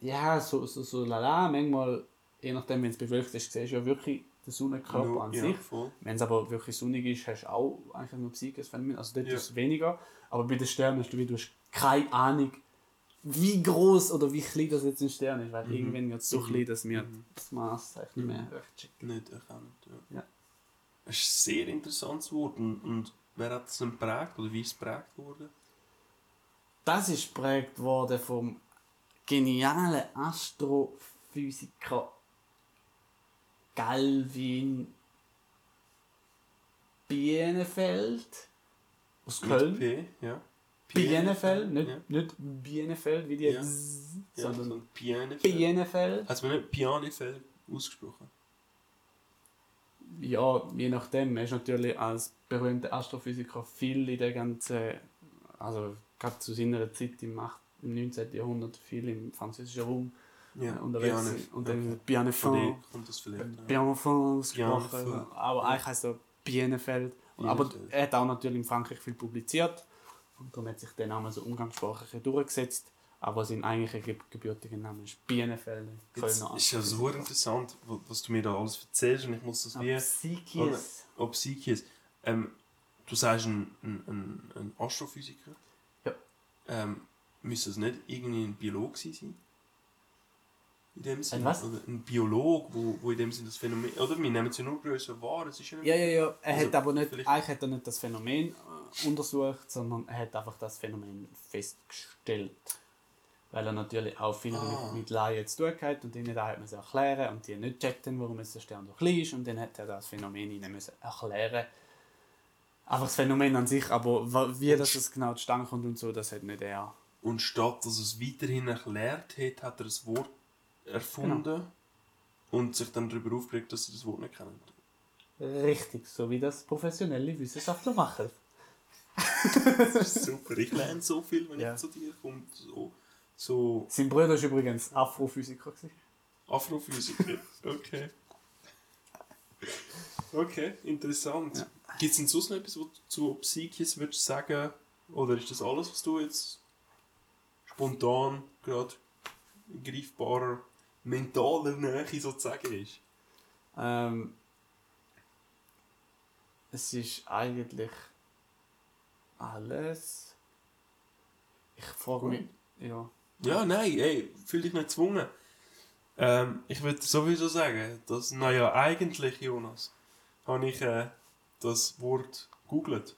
ja, so, so, so lala, manchmal, je nachdem, wenn es bewölkt ist, siehst du ja wirklich den Sonnenkörper Nur- an ja, sich. Wenn es aber wirklich sonnig ist, hast du auch eigentlich nur Psyches Phänomen. Also dort Ja. ist es weniger. Aber bei den Sternen hast du, wie, du hast keine Ahnung, wie groß oder wie klein das jetzt ein Stern ist. Weil irgendwann wird es so Mhm. klein, dass wir Mhm. das Maß eigentlich nicht mehr recht checken. Nicht erkannt, ja. Ja. Es ist ein sehr interessantes Wort. Und, und wer hat es denn geprägt, oder wie ist es geprägt worden? Das ist geprägt worden vom genialen Astrophysiker Galvin Bienenfeld aus Mit Köln. P, ja. Bienenfeld, nicht, Ja. nicht Bienenfeld wie die, Ja. Zzz, Ja, sondern sondern Pianefeld. Bienenfeld. Hat man nicht Pianefeld ausgesprochen? Ja, je nachdem. Er ist natürlich als berühmter Astrophysiker viel in der ganzen, also gerade zu seiner Zeit im, 8, im 19. Jahrhundert viel im französischen Raum Ja, unterwegs. Pianef- und okay. dann Von Bienenfeld. dem kommt das vielleicht. Aber eigentlich heisst er Bienenfeld. Und, aber er hat auch natürlich in Frankreich viel publiziert. Und darum hat sich der Name so umgangssprachlich durchgesetzt. Aber sein eigentlicher Ge gebürtiger Name ist Bienenfelde. Jetzt Kölner ist ja so interessant, wa- was du mir da alles erzählst und ich muss das wie... Psychis. Ob Psyche Ähm, du sagst ein, ein, ein, Astrophysiker. Ja. Ähm, müsste es nicht irgendwie ein Biologe sein? In dem Sinne? was? Oder ein Biolog, wo, wo in dem Sinne das Phänomen... Oder wir nehmen es ja nur grösser wahr, es ist ja nicht... Ja, ja, ja. Er Also, hat aber nicht, vielleicht- eigentlich hat er nicht das Phänomen äh, untersucht, sondern er hat einfach das Phänomen festgestellt. Weil er natürlich auch viel Ah. mit, mit Laien zu tun hat und ihnen da hat man es erklären und die nicht checkten, warum es der Stern doch klein ist und dann hat er das Phänomen ihnen müssen erklären. Einfach das Phänomen an sich, aber wie das es genau zustande kommt und so, das hat nicht er. Und statt dass er es weiterhin erklärt hat, hat er ein Wort erfunden Genau. und sich dann darüber aufgeregt, dass er das Wort nicht kennt. Richtig, so wie das professionelle Wissenschaftler machen. Super, ich lerne so viel, wenn Ja. ich zu dir komme. So, so Sein Bruder war übrigens Afrophysiker. Afrophysiker. Okay. Okay, interessant. Ja. Gibt es denn sonst noch etwas, was du zu Psychis würdest sagen? Oder ist das alles, was du jetzt spontan gerade greifbarer mentaler Nähe sozusagen ist? Ähm, es ist eigentlich alles. Ich frage mich. Ja. Ja, nein, ey, fühl dich nicht gezwungen. Ähm, ich würde sowieso sagen, dass, naja, eigentlich, Jonas, habe ich äh, das Wort googelt.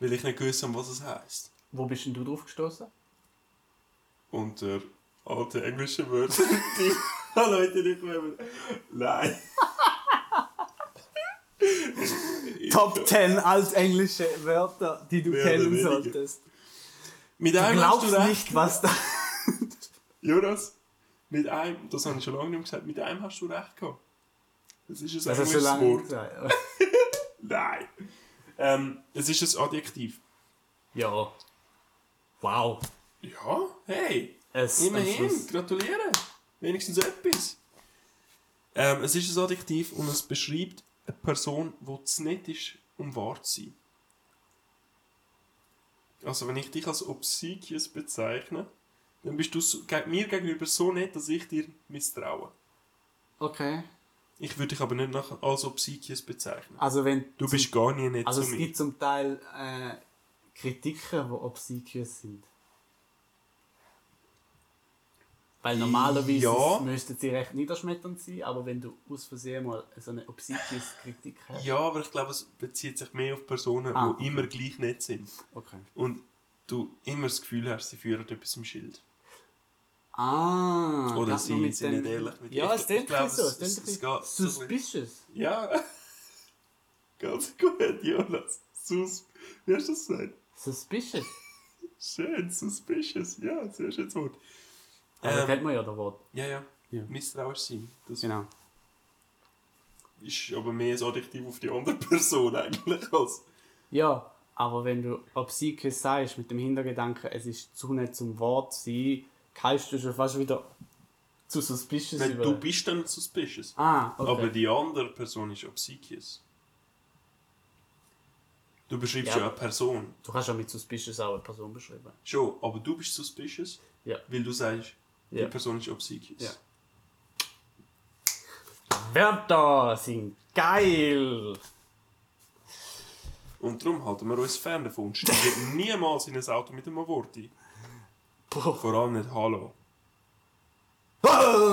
Weil ich nicht gewusst habe, was es heisst. Wo bist denn du drauf gestoßen? Unter alte englische Wörter, die Leute nicht mehr. Nein. Top 10 altenglische Wörter, die du Mehr kennen solltest. Mit Du einem glaubst du recht. nicht, was da. Jonas, mit einem, das habe ich schon lange nicht mehr gesagt, mit einem hast du recht gehabt. Das ist ein Das englisches Wort. Nein. Ähm, es ist ein Adjektiv. Ja. Wow. Ja, hey, Es, immerhin, Schluss- gratuliere. Wenigstens etwas. Ähm, es ist ein Adjektiv und es beschreibt eine Person, die zu nett ist, um wahr zu sein. Also wenn ich dich als obsequious bezeichne, dann bist du so, ge- mir gegenüber so nett, dass ich dir misstraue. Okay. Ich würde dich aber nicht nach, als obsequious bezeichnen. Also wenn Du bist gar nie nett Also zu es mir. gibt zum Teil äh, Kritiken, die obsequious sind. Weil normalerweise Ja. müssten sie recht niederschmetternd sein, aber wenn du aus Versehen mal so eine obsequious Kritik hast. Ja, aber ich glaube, es bezieht sich mehr auf Personen, Ah, die okay. immer gleich nett sind. Okay. Und du immer das Gefühl hast, sie führen etwas im Schild. Ah, Oder sie mit sind dem- nicht ehrlich mit dir. Ja, es klingt so. es- geht suspicious. Ja. Ganz gut, Jonas. Sus Wie hast du das gesagt? Suspicious. Schön, suspicious. Ja, sehr schönes Wort. Also Ähm, kennt man ja das Wort. ja, ja. Ja. Misstrauisch sein. Das Genau. ist aber mehr ein Adjektiv auf die andere Person eigentlich als... Ja, aber wenn du obsequious sagst, mit dem Hintergedanken, es ist zu nett zum Wort sein, kannst du schon fast wieder zu suspicious Nein, über... du bist dann suspicious. Ah, okay. Aber die andere Person ist obsequious. Du beschreibst ja. Ja. eine Person. Du kannst ja mit suspicious auch eine Person beschreiben. Schon, aber du bist suspicious, Ja. weil du sagst, Ja. die Person ist obsequious. Ja. Wörter sind geil! Und darum halten wir uns fern davon und steigen niemals in ein Auto mit einem Wort ein. Boah. Vor allem nicht Hallo.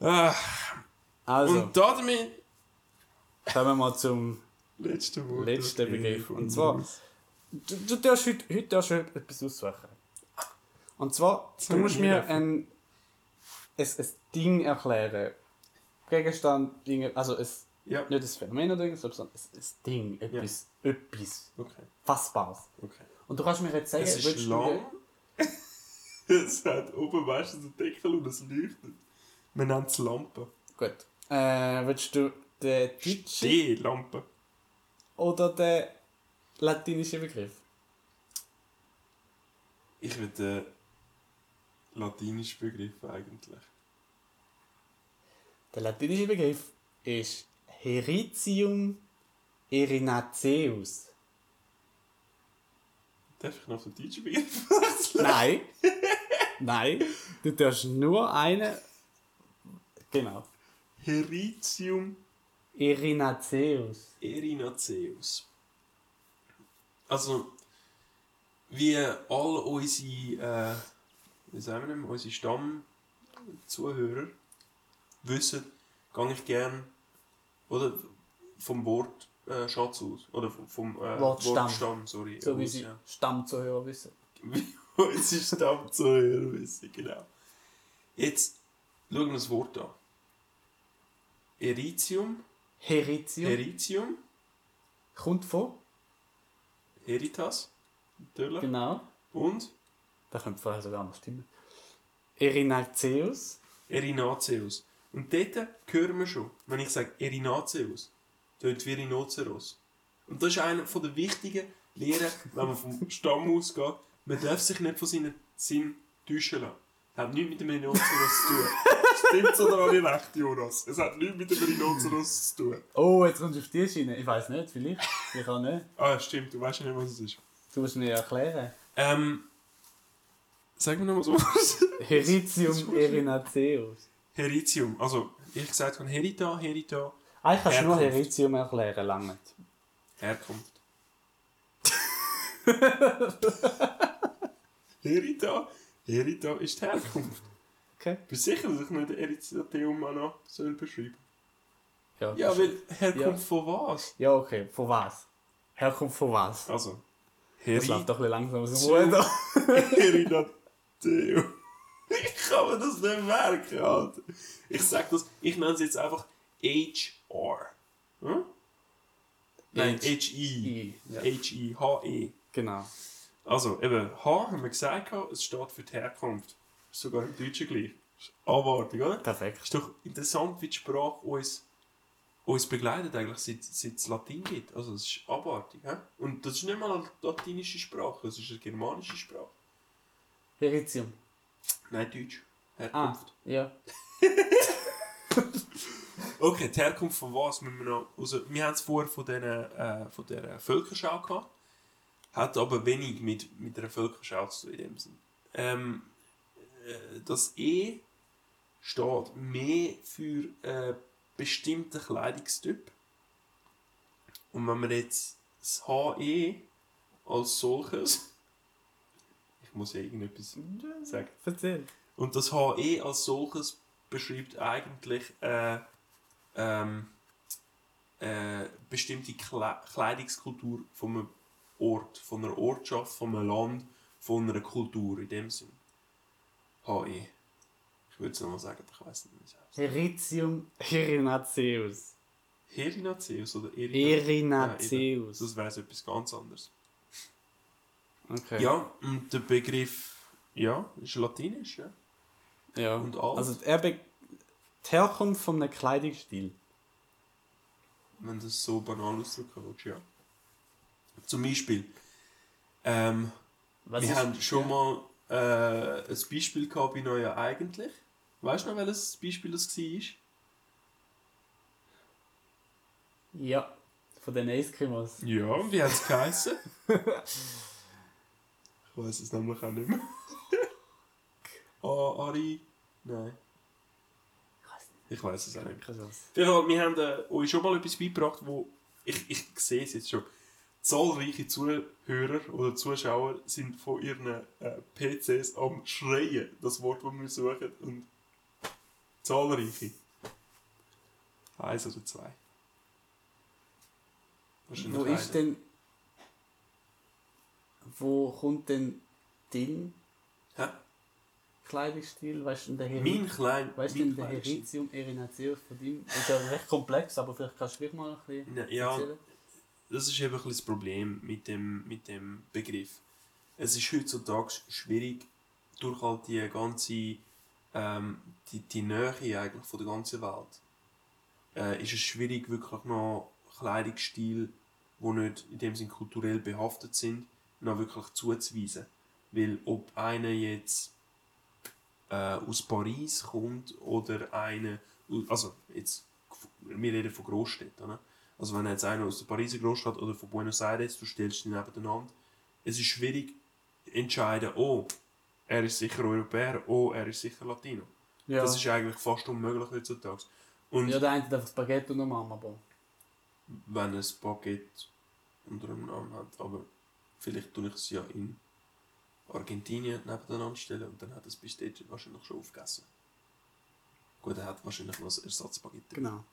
Ah, Also, Und damit kommen wir mal zum letzten Okay, Begriff. Und zwar, du, du darfst heute, heute darfst du etwas aussuchen. Und zwar, du musst mir ein, ein, ein Ding erklären. Gegenstand, Dinge, also es, Ja, nicht das Phänomen oder irgendwas, sondern ein, ein Ding, etwas, etwas okay. Fassbares. okay. Und du kannst mir jetzt sagen, Es ist lang. es hat oben meistens einen Deckel und es leuchtet. Man nennt es Lampe. Gut. Äh, willst du den deutschen Stehlampe. oder den latinischen Begriff? Ich will den latinischen Begriff eigentlich. Der latinische Begriff ist Heritium erinaceus. Darf ich noch den deutschen Begriff wechseln? Nein. Nein. Du darfst nur einen. Genau. Heritium Erinaceus. erinaceus. Also, wie all unsere, äh, sagen wir unsere Stammzuhörer wissen, gehe ich gern oder vom Wort äh, Schatz aus. Oder vom, vom äh, Wortstamm. Wortstamm, sorry. So wie aus, sie ja. Stammzuhörer wissen. Wie unsere Stammzuhörer wissen, genau. Jetzt schauen wir das Wort an. Eritium, Heritium. Heritium, Kommt von. Heritas, natürlich. Genau. Und Das könnte vorher sogar noch stimmen. Erinaceus. Erinaceus. Und dort hören wir schon, wenn ich sage Erinaceus, tönt wie Rhinoceros. Und das ist einer der wichtigen Lehren, wenn man vom Stamm ausgeht. Man darf sich nicht von seinen Sinn täuschen lassen. Hat nichts mit dem Rhinoceros zu tun. Stimmt's oder habe ich recht, Jonas? Es hat nichts mit dem Rhinoceros zu tun. Oh, jetzt kommst du auf die Schiene. Ich weiß nicht, vielleicht. Ich kann nicht. Ah, stimmt, du weißt nicht, was es ist. Du musst mir erklären. Ähm, sag mir nochmal so was. Heritium erinaceus. Heritium. Also, ich gesagt habe Herita, Herita, Eigentlich kannst du nur. Heritium erklären, lange. Herkunft. Herita, Herita ist die Herkunft. Okay. Bist du sicher, dass ich nicht Eritateum auch noch soll beschreiben Ja, Ja, weil Herkunft Ja. von was? ja okay. Von was? Herkunft von was? Also, Das läuft Herita. doch ein bisschen langsam aus Ich kann mir das nicht merken, Alter. Ich sag das, ich nenne es jetzt einfach HR. Hm? Nein, H-I. H-I, H-E. Genau. Also, eben, H haben wir gesagt, es steht für die Herkunft. Ist sogar im Deutschen gleich. Ist abartig, oder? Perfekt. Ist doch interessant, wie die Sprache uns, uns begleitet, eigentlich, seit, seit es Latein gibt. Also, es ist abartig. He? Und das ist nicht mal eine latinische Sprache, es ist eine germanische Sprache. Heritium. Nein, Deutsch. Ah, Herkunft. ja. Okay, die Herkunft von was müssen wir noch... Also, wir haben es vorher von, den, äh, von der Völkerschau gehabt. Hat aber wenig mit, mit einer Völkerschau zu tun in dem Sinn. Ähm, äh, das E steht mehr für einen bestimmten Kleidungstyp. Und wenn man jetzt das HE als solches... Ich muss ja irgendetwas sagen. Erzähl. Und das HE als solches beschreibt eigentlich äh, ähm, äh, bestimmte Kle Kleidungskultur von einem Ort, von einer Ortschaft, von einem Land, von einer Kultur in dem Sinn. HE. Ich würde es nochmal sagen, aber ich weiß nicht, wie es heißt. Heritium erinaceus. Herinaceus oder Erinaceus. Ja, eben. das wäre etwas ganz anderes. Okay. Ja, und der Begriff, ja, ist latinisch, ja. ja. Und alt. Also er be die Herkunft von einem Kleidungsstil. wenn du es so banal ausdrücken willst, ja. Zum Beispiel, ähm, Was wir ist- haben schon ja. mal äh, ein Beispiel gehabt bei Neuer eigentlich. Weißt du noch, welches Beispiel das war? Ja, von den Eskimos. Ja, wie hat es geheißen? ich weiß es nämlich auch nicht mehr. ah, Ari? Nein. Ich weiß es auch nicht. Wir haben äh, euch schon mal etwas beigebracht, wo ich, ich sehe es jetzt schon. Zahlreiche Zuhörer oder Zuschauer sind von ihren äh, PCs am Schreien, das Wort, das wir suchen. Und zahlreiche. Eins oder zwei. Wo ist denn. Wo kommt denn dein Hä? Kleidungsstil? Weißt du, der Mein Heri klein. weißt du, mein denn der. Heritium erinaceus von deinem? Ist ja recht komplex, aber vielleicht kannst du gleich mal ein bisschen Na, ja, erzählen. das ist eben ein das Problem mit dem, mit dem Begriff. Es ist heutzutage schwierig, durch halt die ganze, ähm, die, die Nähe eigentlich von der ganzen Welt, äh, ist es schwierig, wirklich noch Kleidungsstil, die nicht in dem Sinn kulturell behaftet sind, noch wirklich zuzuweisen. Weil ob einer jetzt äh, aus Paris kommt oder einer, also jetzt, wir reden von Großstädten, ne? Also wenn jetzt einer aus der Pariser Großstadt oder von Buenos Aires, du stellst die nebeneinander, es ist schwierig zu entscheiden, oh, er ist sicher Europäer, oh, er ist sicher Latino. Ja. Das ist eigentlich fast unmöglich heutzutage. Und ja, der eine hat einfach Spaghetti unterm Arm, aber... wenn ein Baguette unter dem Namen hat, aber vielleicht tue ich es ja in Argentinien nebeneinander stellen und dann hat es bis dort wahrscheinlich schon aufgegessen. Gut, er hat wahrscheinlich noch ein Ersatzbaguette. Genau.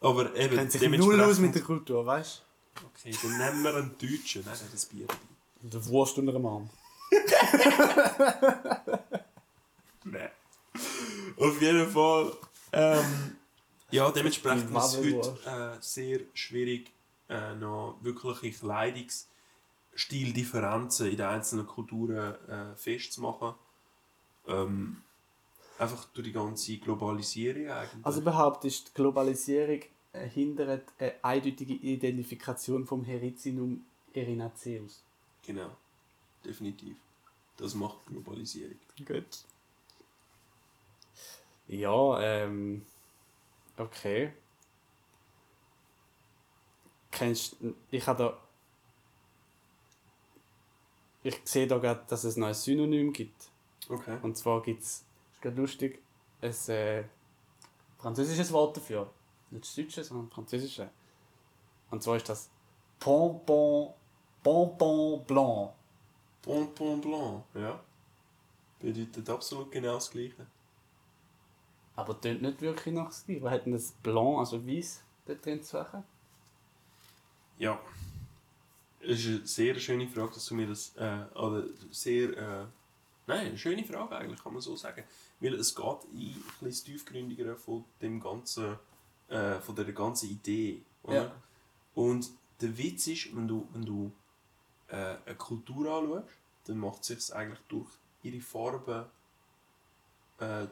Aber eben, Kennt sich null aus mit der Kultur, weißt Okay, dann nehmen wir einen Deutschen. Nein, das Bier. dabei. du? Der Wurst unter dem Arm. Nein. Auf jeden Fall. Ähm, ja, dementsprechend ist es heute äh, sehr schwierig, äh, noch wirkliche Kleidungsstil-Differenzen in den einzelnen Kulturen äh, festzumachen. Ähm, einfach durch die ganze Globalisierung eigentlich. Also behauptest, die Globalisierung äh, hindert eine eindeutige Identifikation vom Herizinum erinaceus. genau, definitiv. Das macht Globalisierung. Gut. Ja, ähm. Okay. Kennst ich habe da. Ich sehe da gerade, dass es ein Synonym gibt. Okay. Und zwar gibt es, ist gerade lustig, ein äh, französisches Wort dafür. Nicht das Deutsche, sondern das Französische. Und zwar ist das Pompon, Pompon Blanc. Bonbon Blanc, ja. Bedeutet absolut genau das Gleiche. Aber tönt nicht wirklich nach das Gleiche. Was hat denn das Blanc, also weiß, dort drin zu suchen? Ja. Es ist eine sehr schöne Frage, dass du mir das. Äh, oder sehr. Äh, nein, eine schöne Frage eigentlich, kann man so sagen. Weil es geht in ein bisschen das Tiefgründigere von dem ganzen. Äh, von der ganzen Idee. Oder? Ja. Und der Witz ist, wenn du, wenn du äh, eine Kultur anschaust, dann macht es sich eigentlich durch ihre Farben. Äh,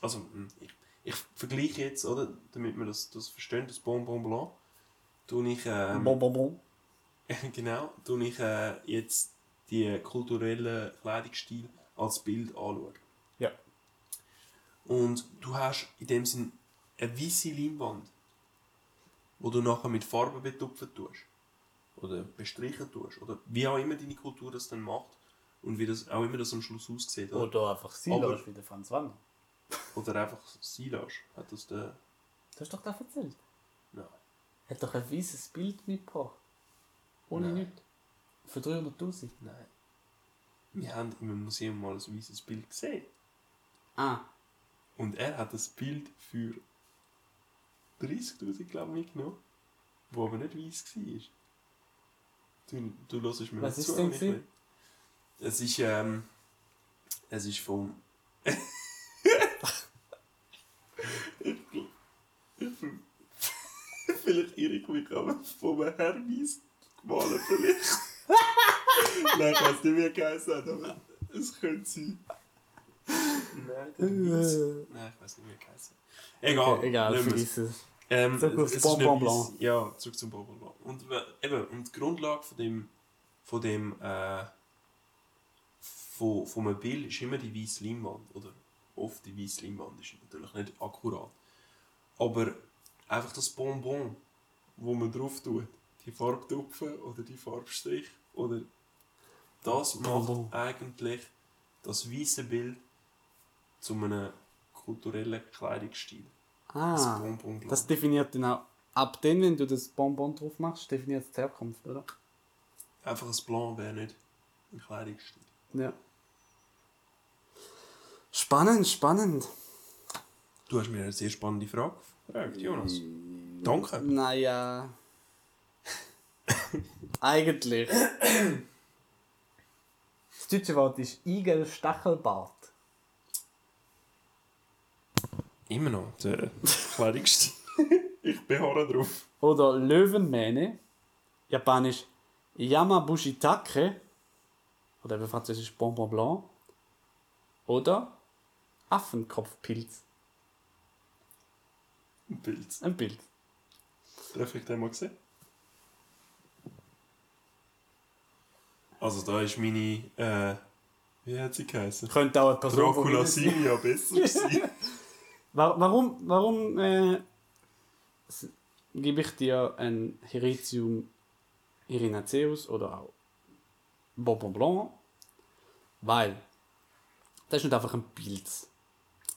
also, hm, ich, ich vergleiche jetzt, oder, damit wir das, das verstehen, das Bonbon Blanc, tue ich. Ähm, Bon, bon, bon. genau, tue ich äh, jetzt die kulturellen Kleidungsstil als Bild anschauen. Ja. Und du hast in dem Sinn eine weiße Leinwand, wo du nachher mit Farben betupfen tust. Oder bestrichen tust. Oder wie auch immer deine Kultur das dann macht. Und wie das auch immer das am Schluss aussieht. Oder, Oder einfach lässt, wie der Franz Wanner. oder einfach lässt. Hat das der... Du hast doch da erzählt. Nein. Hat doch ein weißes Bild mitgebracht. Ohne Nein. nichts. Für 300'000. Nein. Wir haben im Museum mal ein weißes Bild gesehen. Ah. Und er hat das Bild für 30'000 glaube ich mitgenommen, wo aber nicht weiß war. Du, du hörst mir Was nicht ist zu. denn. Es ist, ähm, es ist vom... vielleicht irre ich mich aber vom Hermes gemalt vielleicht. Nein, ich weiß nicht, wie er geheißen hat, aber es könnte sein. Nein, der. Nein, ich weiß nicht, wie er geheißen hat. Egal, Okay, egal, vergiss es. Ähm, Zurück es ist Bonbon Blanc. Ja, zurück zum Bonbon Blanc. Und, we- eben, und die Grundlage von dem, von dem, äh, von, von einem Bild ist immer die weiße Leinwand. Oder oft die weiße Leinwand ist natürlich nicht akkurat. Aber einfach das Bonbon, wo man drauf tut, die Farbtupfen oder die Farbstrich, oder das macht eigentlich das weiße Bild zu einem kulturellen Kleidungsstil. Das Ah. Bonbon Blanc. Das definiert dann auch. Ab dann, wenn du das Bonbon drauf machst, definiert es die Herkunft, oder? Einfach ein Blanc wäre nicht ein Kleidungsstil. Ja. Spannend, spannend. Du hast mir eine sehr spannende Frage gefragt, Jonas. Danke. Naja. Eigentlich. Das deutsche Wort ist Igel-Stachelbart. Immer noch der Kleidungsstil. ich beharre drauf. Oder Löwenmähne. Japanisch Yamabushitake. Oder eben französisch Bonbon Blanc. Oder Affenkopfpilz. Ein Pilz. Ein Bild. Darf ich den mal sehen? Also da ist meine, äh, wie hat sie geheißen? Könnte auch eine Person Dracula sein. Silvia besser. Wa- Warum, warum äh, gebe ich dir ein Heritium erinaceus oder auch Bonbon Blanc, weil das ist nicht einfach ein Pilz.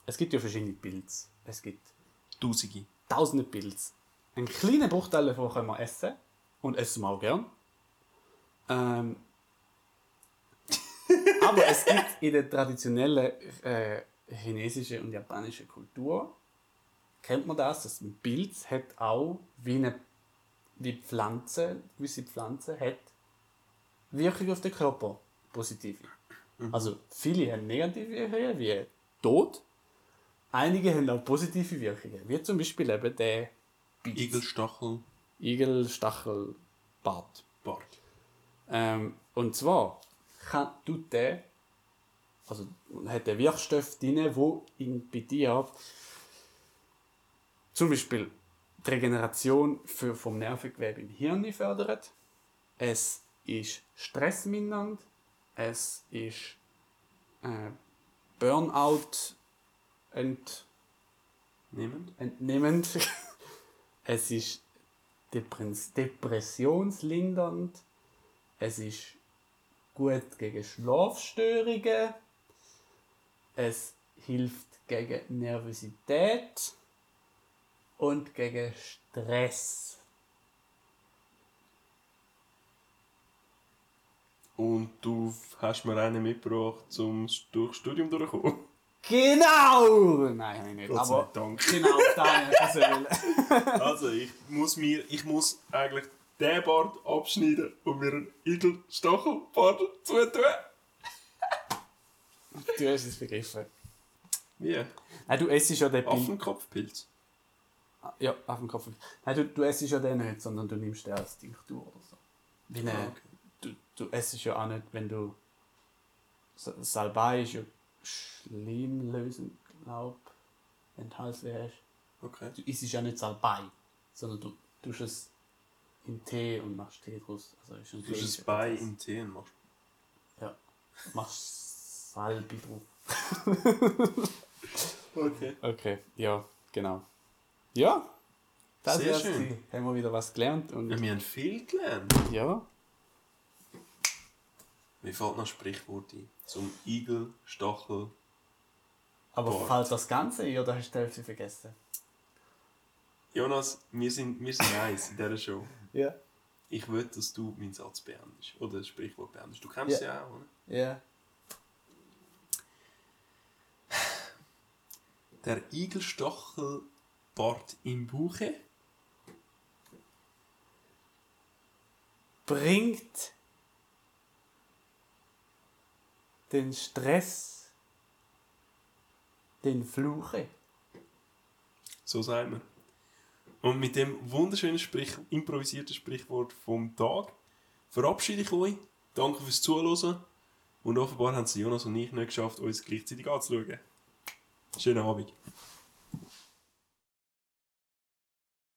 Es gibt ja verschiedene Pilze. Es gibt Tausende. tausende Pilze. Einen kleinen Bruchteil davon können wir essen. Und essen wir auch gern. Ähm, aber es gibt in der traditionellen äh, chinesischen und japanischen Kultur, kennt man das, dass ein Pilz hat auch wie eine wie Pflanze, gewisse Pflanze hat Wirkung auf den Körper, positive. Also viele haben negative Wirkungen, wie Tod. Einige haben auch positive Wirkungen, wie zum Beispiel eben der Pilz. Igelstachel, Igelstachelbart. Bart. Ähm, und zwar kann, tut der, also hat der Wirkstoff drin, wo in, bei dir zum Beispiel die Regeneration für, vom Nervengewebe im Hirn fördert. Es ist stressmindernd. Es ist äh, Burnout ent, Nehmend. entnehmend. es ist Depres depressionslindernd. Es ist gut gegen Schlafstörungen. Es hilft gegen Nervosität und gegen Stress. Und du hast mir einen mitgebracht, zum durchs Studium durchzukommen. Genau! Nein, habe ich nicht. Gott Aber Dank. genau, da habe ich das wollen. Also, ich muss mir, ich muss eigentlich den Bart abschneiden und mir einen Igelstachelbart zutun. Du hast es begriffen. Wie? Nein, du essst ja den Pilz. Affenkopfpilz. Ja, auf dem Kopf. Nein, du, du essst ja den nicht, sondern du nimmst den als Tinktur oder so. Wie eine, Ah, okay. du, du essst ja auch nicht, wenn du. Sa- Salbei ist ja schlimmlösend, glaub wenn du Halsweh hast. Okay. Du isst ja nicht Salbei, sondern du tust es in Tee und machst Tee draus. Also ist ein Du tust Tee es ist bei in Tee und machst. Ja, machst Salbi drauf. Okay. Okay, ja, genau. Ja, das Sehr schön. Haben wir wieder was gelernt und Wir haben viel gelernt. ja. Mir fällt noch ein Sprichwort ein. Zum Igelstachel. Aber Boah. fällt das Ganze ein oder hast du die Hälfte vergessen? Jonas, wir sind, wir sind eins in dieser Show. Ja. Ich will, dass du meinen Satz beendest. Oder das Sprichwort beendest. Du kennst Ja. ja auch, oder? Ja. Der Igelstachelbart im Buche Bringt den Stress, den Fluche. So sagen wir. Und mit dem wunderschönen Sprich improvisierten Sprichwort vom Tag verabschiede ich euch. Danke fürs Zuhören. Und offenbar haben es Jonas und ich nicht geschafft, uns gleichzeitig anzuschauen. Schönen Abend.